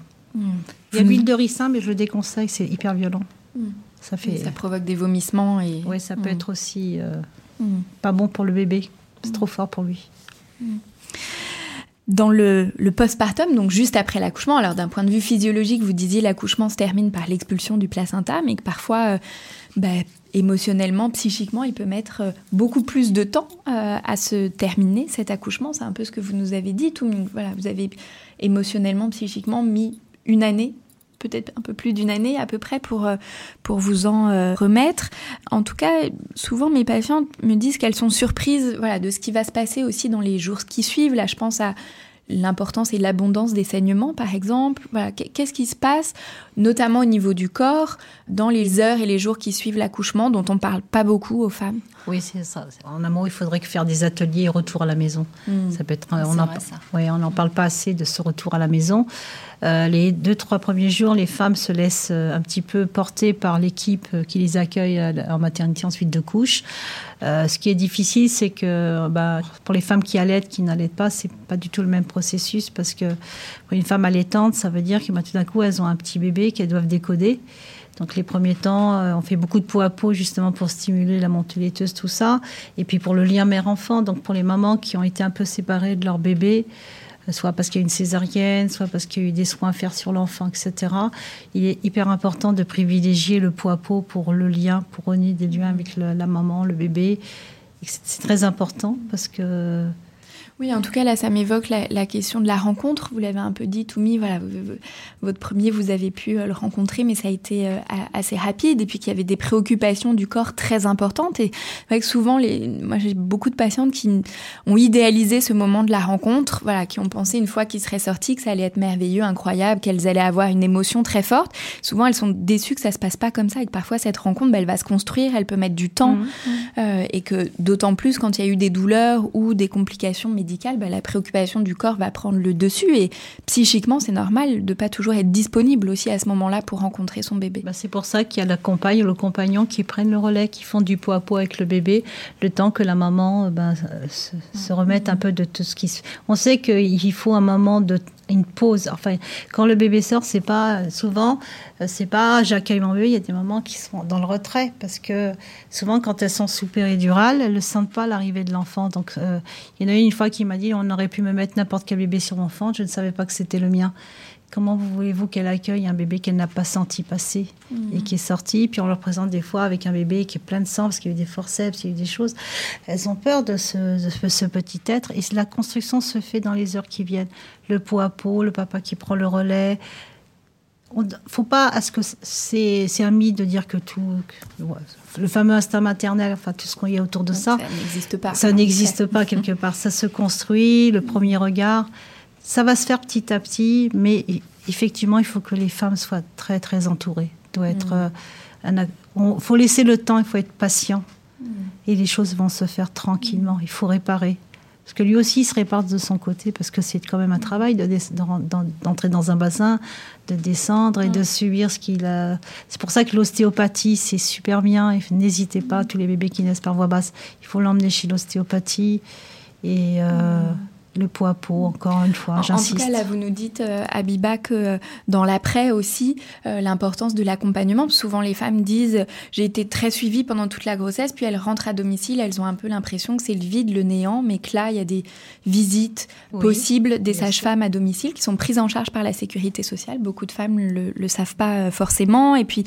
Mm. Il y a l'huile de ricin, mais je le déconseille, c'est hyper violent. Mm. Ça, fait... ça provoque des vomissements. Et... Oui, ça peut mm. être aussi euh, pas bon pour le bébé. C'est trop fort pour lui. Dans le, le postpartum, donc juste après l'accouchement, alors d'un point de vue physiologique, vous disiez l'accouchement se termine par l'expulsion du placenta, mais que parfois, euh, bah, émotionnellement, psychiquement, il peut mettre euh, beaucoup plus de temps à se terminer cet accouchement. C'est un peu ce que vous nous avez dit. Tout, voilà, vous avez émotionnellement, psychiquement mis une année peut-être un peu plus d'une année à peu près pour, euh, pour vous en euh, remettre. En tout cas, souvent mes patientes me disent qu'elles sont surprises voilà, de ce qui va se passer aussi dans les jours qui suivent. Là, je pense à l'importance et l'abondance des saignements, par exemple. Voilà, qu'est-ce qui se passe, notamment au niveau du corps, dans les heures et les jours qui suivent l'accouchement, dont on parle pas beaucoup aux femmes? Oui, c'est ça. En amont, il faudrait faire des ateliers retour à la maison. Hmm. Ça peut être. On n'en on parle pas assez de ce retour à la maison. Euh, les deux, trois premiers jours, les femmes se laissent euh, un petit peu porter par l'équipe euh, qui les accueille en maternité ensuite de couche. ce qui est difficile, c'est que bah, pour les femmes qui allaitent, qui n'allaitent pas, c'est pas du tout le même processus parce que pour une femme allaitante, ça veut dire que bah, tout d'un coup, elles ont un petit bébé qu'elles doivent décoder. Donc les premiers temps, on fait beaucoup de peau à peau justement pour stimuler la montée laiteuse, tout ça. Et puis pour le lien mère-enfant, donc pour les mamans qui ont été un peu séparées de leur bébé, soit parce qu'il y a une césarienne, soit parce qu'il y a eu des soins à faire sur l'enfant, etc. Il est hyper important de privilégier le pot à pot pour le lien, pour renouer des liens avec la maman, le bébé. C'est très important parce que oui, en tout cas, là, ça m'évoque la, question de la rencontre. Vous l'avez un peu dit, Toumi, voilà, votre premier, vous avez pu euh, le rencontrer, mais ça a été euh, assez rapide, et puis qu'il y avait des préoccupations du corps très importantes. Et que souvent, les, moi, j'ai beaucoup de patientes qui ont idéalisé ce moment de la rencontre, voilà, qui ont pensé une fois qu'ils seraient sortis que ça allait être merveilleux, incroyable, qu'elles allaient avoir une émotion très forte. Souvent, elles sont déçues que ça se passe pas comme ça, et que parfois, cette rencontre, bah, elle va se construire, elle peut mettre du temps, mmh, mmh. Euh, et que d'autant plus quand il y a eu des douleurs ou des complications médicales bah, la préoccupation du corps va prendre le dessus et psychiquement, c'est normal de pas toujours être disponible aussi à ce moment-là pour rencontrer son bébé. Bah, c'est pour ça qu'il y a la compagne ou le compagnon qui prennent le relais, qui font du pot à pot avec le bébé, le temps que la maman bah, se, remette un peu de tout ce qui se... On sait qu'il faut un moment de une pause. Enfin, quand le bébé sort, c'est pas souvent, euh, c'est pas j'accueille mon bébé. Il y a des moments qui sont dans le retrait parce que souvent, quand elles sont sous péridurale, elles ne sentent pas l'arrivée de l'enfant. Donc, euh, il y en a une, une fois qui m'a dit on aurait pu me mettre n'importe quel bébé sur mon ventre, je ne savais pas que c'était le mien. Comment voulez-vous qu'elle accueille un bébé qu'elle n'a pas senti passer et qui est sorti? Puis on leur présente des fois avec un bébé qui est plein de sang parce qu'il y a eu des forceps, il y a eu des choses. Elles ont peur de ce, ce, petit être et la construction se fait dans les heures qui viennent. Le pot à pot, le papa qui prend le relais. Ne faut pas à ce que c'est un mythe de dire que tout le fameux instinct maternel enfin tout ce qu'il y a autour de ça ça n'existe pas ça n'existe pas [laughs] quelque part ça se construit le premier regard ça va se faire petit à petit, mais effectivement, il faut que les femmes soient très, très entourées. Doit être, mm. euh, faut laisser le temps, il faut être patient. Mm. Et les choses vont se faire tranquillement. Il faut réparer. Parce que lui aussi, il se répare de son côté, parce que c'est quand même un travail d'entrer dans un bassin, de descendre et de subir ce qu'il a. C'est pour ça que l'ostéopathie, c'est super bien. N'hésitez pas, tous les bébés qui naissent par voie basse, il faut l'emmener chez l'ostéopathie. Et. Euh, le poids à peau, encore une fois, j'insiste. En tout cas, là, vous nous dites, euh, Abiba, que euh, dans l'après aussi, euh, l'importance de l'accompagnement. Souvent, les femmes disent, j'ai été très suivie pendant toute la grossesse, puis elles rentrent à domicile, elles ont un peu l'impression que c'est le vide, le néant, mais que là, il y a des visites possibles des sages-femmes à domicile qui sont prises en charge par la sécurité sociale. Beaucoup de femmes ne le, savent pas forcément. Et puis,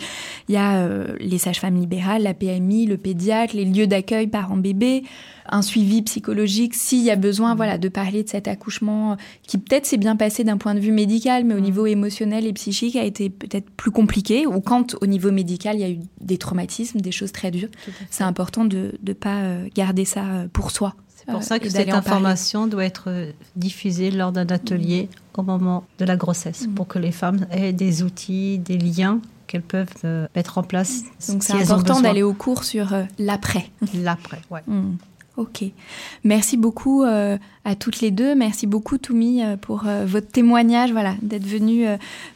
il y a les sages-femmes libérales, la PMI, le pédiatre, les lieux d'accueil parents-bébés un suivi psychologique s'il y a besoin voilà de parler de cet accouchement qui peut-être s'est bien passé d'un point de vue médical mais au mm. niveau émotionnel et psychique a été peut-être plus compliqué ou quand au niveau médical il y a eu des traumatismes des choses très dures c'est important de ne pas euh, garder ça euh, pour soi c'est pour ça que cette information doit être euh, diffusée lors d'un atelier mm. au moment de la grossesse mm. pour que les femmes aient des outils des liens qu'elles peuvent mettre en place. Donc c'est important d'aller au cours sur l'après. L'après, ouais. [laughs] Ok. Merci beaucoup euh, à toutes les deux. Merci beaucoup, Toumi, euh, pour euh, votre témoignage, voilà, d'être venu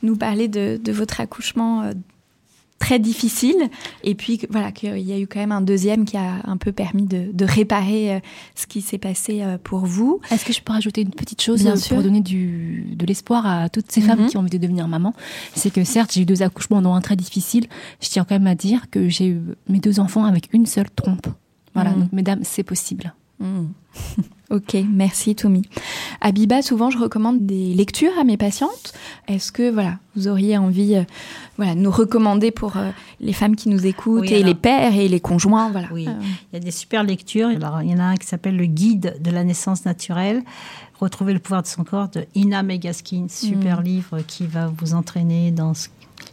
nous parler de, votre accouchement très difficile. Et puis, voilà, qu'il y a eu quand même un deuxième qui a un peu permis de, réparer ce qui s'est passé pour vous. Est-ce que je peux rajouter une petite chose pour donner du, de l'espoir à toutes ces femmes mhm. qui ont envie de devenir maman? C'est que certes, j'ai eu deux accouchements, dont un très difficile. Je tiens quand même à dire que j'ai eu mes deux enfants avec une seule trompe. Voilà, mm. donc mesdames, c'est possible. Mm. [laughs] ok, merci Tommy. Abiba, souvent je recommande des lectures à mes patientes. Est-ce que voilà, vous auriez envie, euh, voilà, nous recommander pour euh, les femmes qui nous écoutent et les pères et les conjoints, voilà. Oui, euh. il y a des super lectures. Alors, il y en a un qui s'appelle Le Guide de la naissance naturelle. Retrouver le pouvoir de son corps de Ina Megaskin, super mm. livre qui va vous entraîner dans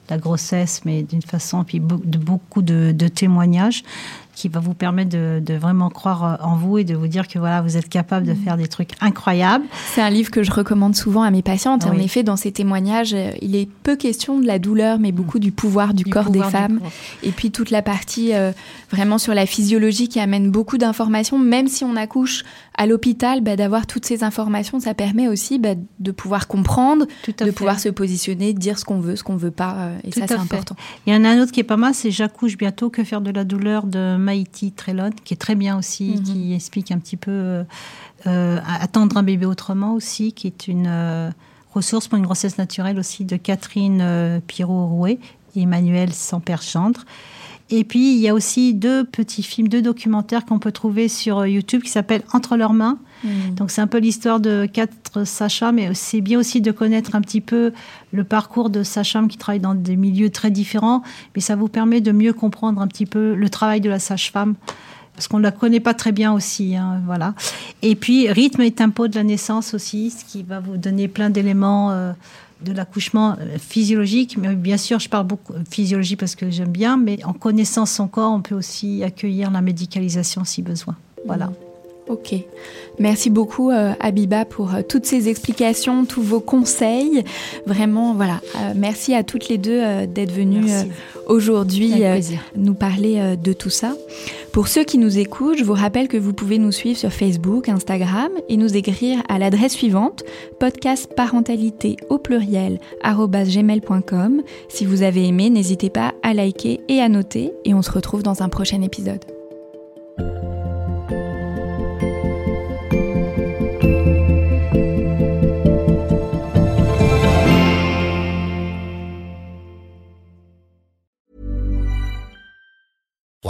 la grossesse, mais d'une façon, puis de beaucoup de, de témoignages qui va vous permettre de, de, vraiment croire en vous et de vous dire que voilà, vous êtes capable de faire des trucs incroyables. C'est un livre que je recommande souvent à mes patientes. En effet, dans ces témoignages, euh, il est peu question de la douleur, mais beaucoup du pouvoir du, corps des femmes. Et puis toute la partie euh, vraiment sur la physiologie qui amène beaucoup d'informations, même si on accouche à l'hôpital, bah, d'avoir toutes ces informations, ça permet aussi bah, de pouvoir comprendre, de pouvoir se positionner, dire ce qu'on veut, ce qu'on veut pas. Euh, et ça, c'est important. Il y en a un autre qui est pas mal, c'est J'accouche bientôt, que faire de la douleur de Maïti Trelon, qui est très bien aussi, mhm. qui explique un petit peu euh, euh, attendre un bébé autrement aussi, qui est une ressource pour une grossesse naturelle aussi de Catherine Pirot-Rouet et Emmanuel Samper-Gendre. Et puis, il y a aussi deux petits films, deux documentaires qu'on peut trouver sur euh, YouTube qui s'appellent Entre leurs mains. Hmm. Donc, c'est un peu l'histoire de quatre sages mais c'est bien aussi de connaître un petit peu le parcours de sages-femmes qui travaillent dans des milieux très différents. Mais ça vous permet de mieux comprendre un petit peu le travail de la sage-femme. Parce qu'on ne la connaît pas très bien aussi, hein, voilà. Et puis, rythme et tempo de la naissance aussi, ce qui va vous donner plein d'éléments euh, de l'accouchement euh, physiologique, mais bien sûr, je parle beaucoup de physiologie parce que j'aime bien, mais en connaissant son corps, on peut aussi accueillir la médicalisation si besoin. Voilà. Ok. Merci beaucoup, euh, Abiba, pour euh, toutes ces explications, tous vos conseils. Vraiment, voilà. merci à toutes les deux d'être venues aujourd'hui nous parler de tout ça. Pour ceux qui nous écoutent, je vous rappelle que vous pouvez nous suivre sur Facebook, Instagram et nous écrire à l'adresse suivante podcastparentalité au pluriel gmail.com. Si vous avez aimé, n'hésitez pas à liker et à noter et on se retrouve dans un prochain épisode.